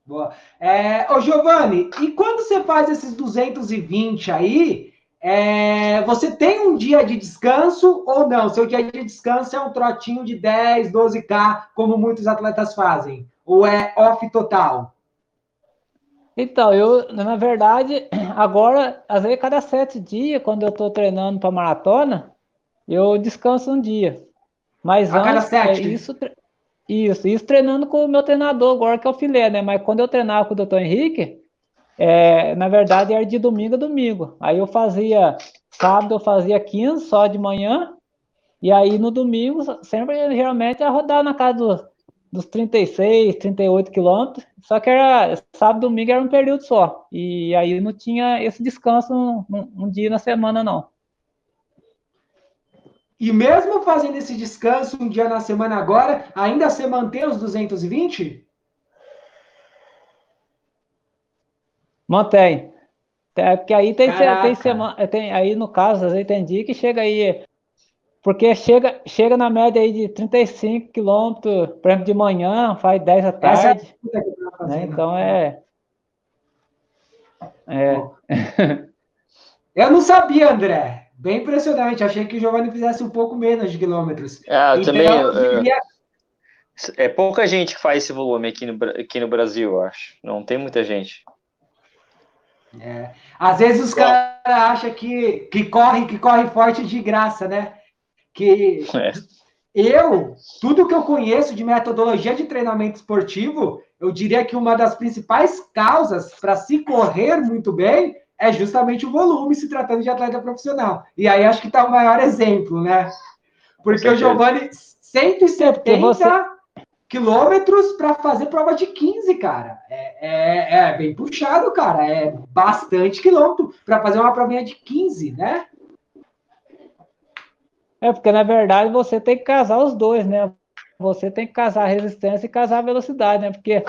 Boa. É, ô, Giovanni, e quando você faz esses 220 aí, é, você tem um dia de descanso ou não? Seu dia de descanso é um trotinho de 10, 12K, como muitos atletas fazem? Ou é off total? Então, eu, na verdade, agora, às vezes, cada sete dias, quando eu estou treinando para maratona, eu descanso um dia. Mas a antes, cada é sete? isso, Isso, isso treinando com o meu treinador agora, que é o filé, né? Mas quando eu treinava com o doutor Henrique, é, na verdade era de domingo a domingo. Aí eu fazia, sábado eu fazia 15 só de manhã, e aí no domingo, sempre geralmente ia rodar na casa dos, dos 36, 38 quilômetros, só que era sábado e domingo era um período só. E aí não tinha esse descanso um, um, um dia na semana, não. E mesmo fazendo esse descanso um dia na semana agora, ainda você mantém os 220? Mantém. É, porque aí tem, tem semana, tem, aí no caso, eu entendi que chega aí, porque chega, chega na média aí de 35 quilômetros, por exemplo, de manhã, faz 10 da tarde. É né? Então é. é. Eu não sabia, André. Bem impressionante. Achei que o Giovanni fizesse um pouco menos de quilômetros. É, então, também. É, é pouca gente que faz esse volume aqui no, aqui no Brasil, eu acho. Não tem muita gente. É. Às vezes os caras acham que, que corre, que corre forte de graça, né? Que é. eu, tudo que eu conheço de metodologia de treinamento esportivo, eu diria que uma das principais causas para se correr muito bem é justamente o volume se tratando de atleta profissional. E aí acho que está o maior exemplo, né? Porque o Giovanni, 170 é você... quilômetros para fazer prova de 15, cara. É, é, é, bem puxado, cara. É bastante quilômetro para fazer uma provinha de 15, né? É, porque na verdade você tem que casar os dois, né? Você tem que casar a resistência e casar a velocidade, né? Porque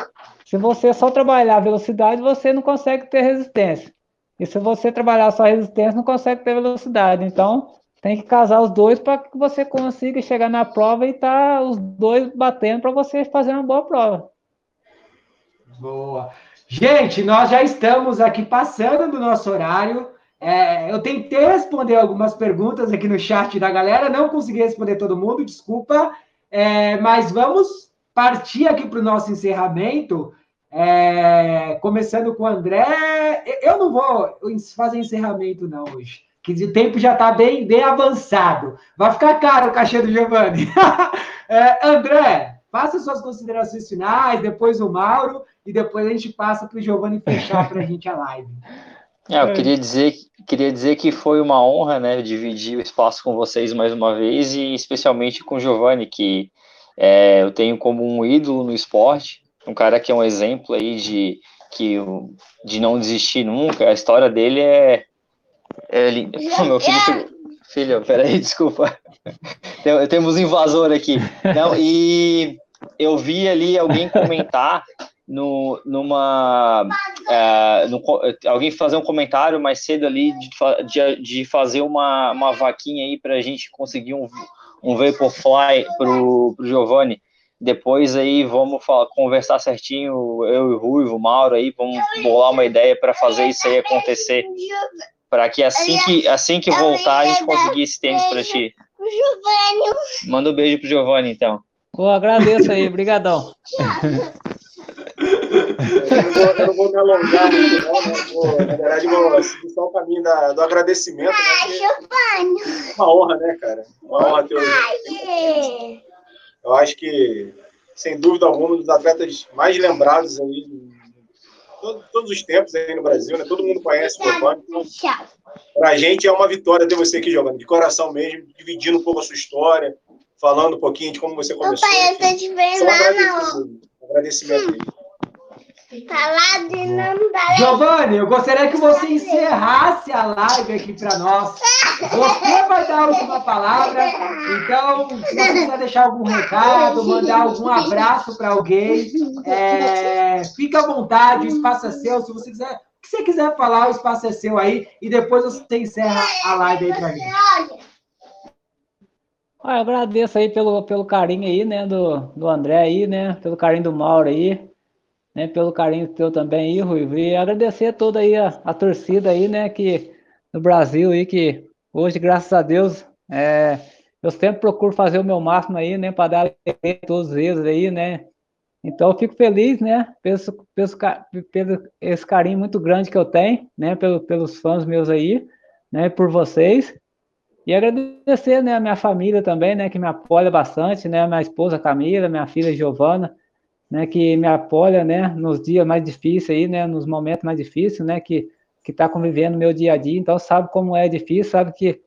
se você só trabalhar a velocidade, você não consegue ter resistência. E se você trabalhar só resistência, não consegue ter velocidade. Então, tem que casar os dois para que você consiga chegar na prova e tá os dois batendo para você fazer uma boa prova. Boa. Gente, nós já estamos aqui passando do nosso horário. É, eu tentei responder algumas perguntas aqui no chat da galera, não consegui responder todo mundo, desculpa. É, mas vamos partir aqui para o nosso encerramento. É, começando com o André, eu não vou fazer encerramento não hoje, que o tempo já está bem, bem avançado. Vai ficar caro o cachê do Giovanni. é, André, faça suas considerações finais, depois o Mauro, e depois a gente passa para o Giovanni fechar para a gente a live. É, eu queria dizer, queria dizer que foi uma honra, né, dividir o espaço com vocês mais uma vez, e especialmente com o Giovanni, que é, eu tenho como um ídolo no esporte, um cara que é um exemplo aí de, que, de não desistir nunca. A história dele é. é meu filho, filho, peraí, desculpa. Temos invasor aqui. Não, e eu vi ali alguém comentar no, numa. É, no, alguém fazer um comentário mais cedo ali de, de, de fazer uma, uma vaquinha aí para a gente conseguir um, um Vaporfly pro, pro Giovanni. Depois aí vamos falar, conversar certinho, eu e o Ruivo, o Mauro aí, vamos bolar uma ideia para fazer isso aí acontecer. Para que assim que assim que voltar a gente conseguir esse tênis para ti. Manda um beijo pro Giovanni então. Pô, agradeço aí, brigadão. eu, não vou, me alongar muito, não, né? Vou, na verdade, vou seguir só o caminho da, do agradecimento. Né? Uma honra, né, cara? Uma honra ter o. Eu acho que, sem dúvida alguma, um dos atletas mais lembrados aí todos, todos os tempos aí no Brasil, né? Todo mundo conhece o Giovanni. Então, para a gente é uma vitória ter você aqui, jogando de coração mesmo, dividindo um pouco a sua história, falando um pouquinho de como você começou. Papai, eu tô te vendo, Agradecimento aí. Falar de não dar. Giovanni, eu gostaria que você encerrasse a live aqui para nós. Você vai dar a última palavra. Então, se você quiser deixar algum recado, mandar algum abraço para alguém, é, fica à vontade, o espaço é seu. Se você quiser, o que você quiser falar, o espaço é seu aí. E depois você encerra a live aí para gente. Ah, eu agradeço aí pelo, pelo carinho aí, né, do, do André aí, né, pelo carinho do Mauro aí né, pelo carinho teu também aí, Rui, e agradecer toda aí a, a, torcida aí, né, que no Brasil aí, que hoje, graças a Deus, é, eu sempre procuro fazer o meu máximo aí, né, para dar todos eles aí, né, então eu fico feliz, né, pelo, pelo, pelo esse carinho muito grande que eu tenho, né, pelo, pelos fãs meus aí, né, por vocês, E agradecer, né, a minha família também, né, que me apoia bastante, né, minha esposa Camila, minha filha Giovana, né, que me apoia, né, nos dias mais difíceis aí, né, nos momentos mais difíceis, né, que que está convivendo meu dia a dia, então sabe como é difícil, sabe que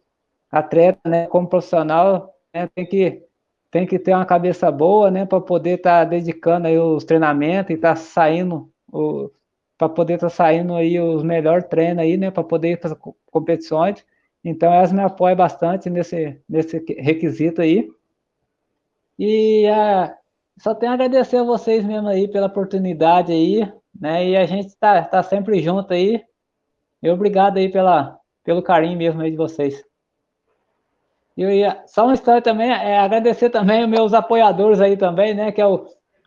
atleta, né, como profissional, né, tem que tem que ter uma cabeça boa, né, para poder estar tá dedicando aí os treinamentos e estar tá saindo para poder estar tá saindo aí os melhores treinos aí, né, para poder ir para competições. Então, elas me apoiam bastante nesse, nesse requisito aí. E uh, só tenho a agradecer a vocês mesmo aí pela oportunidade aí, né? E a gente está tá sempre junto aí. E obrigado aí pela, pelo carinho mesmo aí de vocês. Eu ia, só uma história também, é agradecer também os meus apoiadores aí também, né? Que é o,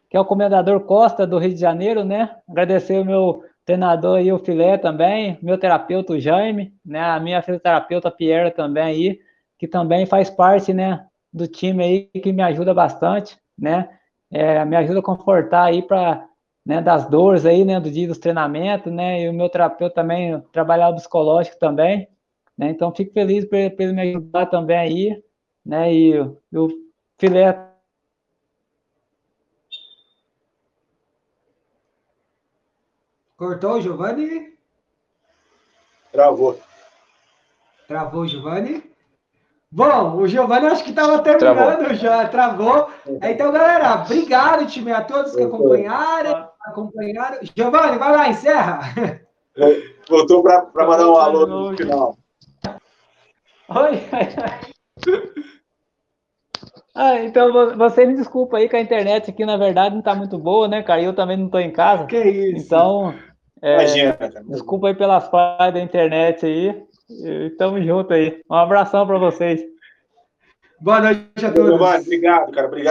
que é o Comendador Costa do Rio de Janeiro, né? Agradecer o meu treinador aí, o Filé também, meu terapeuta, o Jaime, né, a minha fisioterapeuta Pierre também aí, que também faz parte, né, do time aí, que me ajuda bastante, né, é, me ajuda a confortar aí para, né, das dores aí, né, do dia dos treinamentos, né, e o meu terapeuta também, trabalhar o psicológico também, né, então fico feliz por, por ele me ajudar também aí, né, e, o Filé Cortou o Giovanni? Travou. Travou o Giovanni? Bom, o Giovanni acho que estava terminando travou. já, travou. Então, galera, obrigado, time, a todos que acompanharam. acompanharam. Giovanni, vai lá, encerra. Voltou para mandar um alô no final. Oi. Ah, então você me desculpa aí que a internet aqui, na verdade, não está muito boa, né, cara? Eu também não estou em casa. Que isso? Então, é, Imagina. Desculpa aí pelas falhas da internet aí. E tamo junto aí. Um abração para vocês. Boa noite a todos. Obrigado, cara. Obrigado.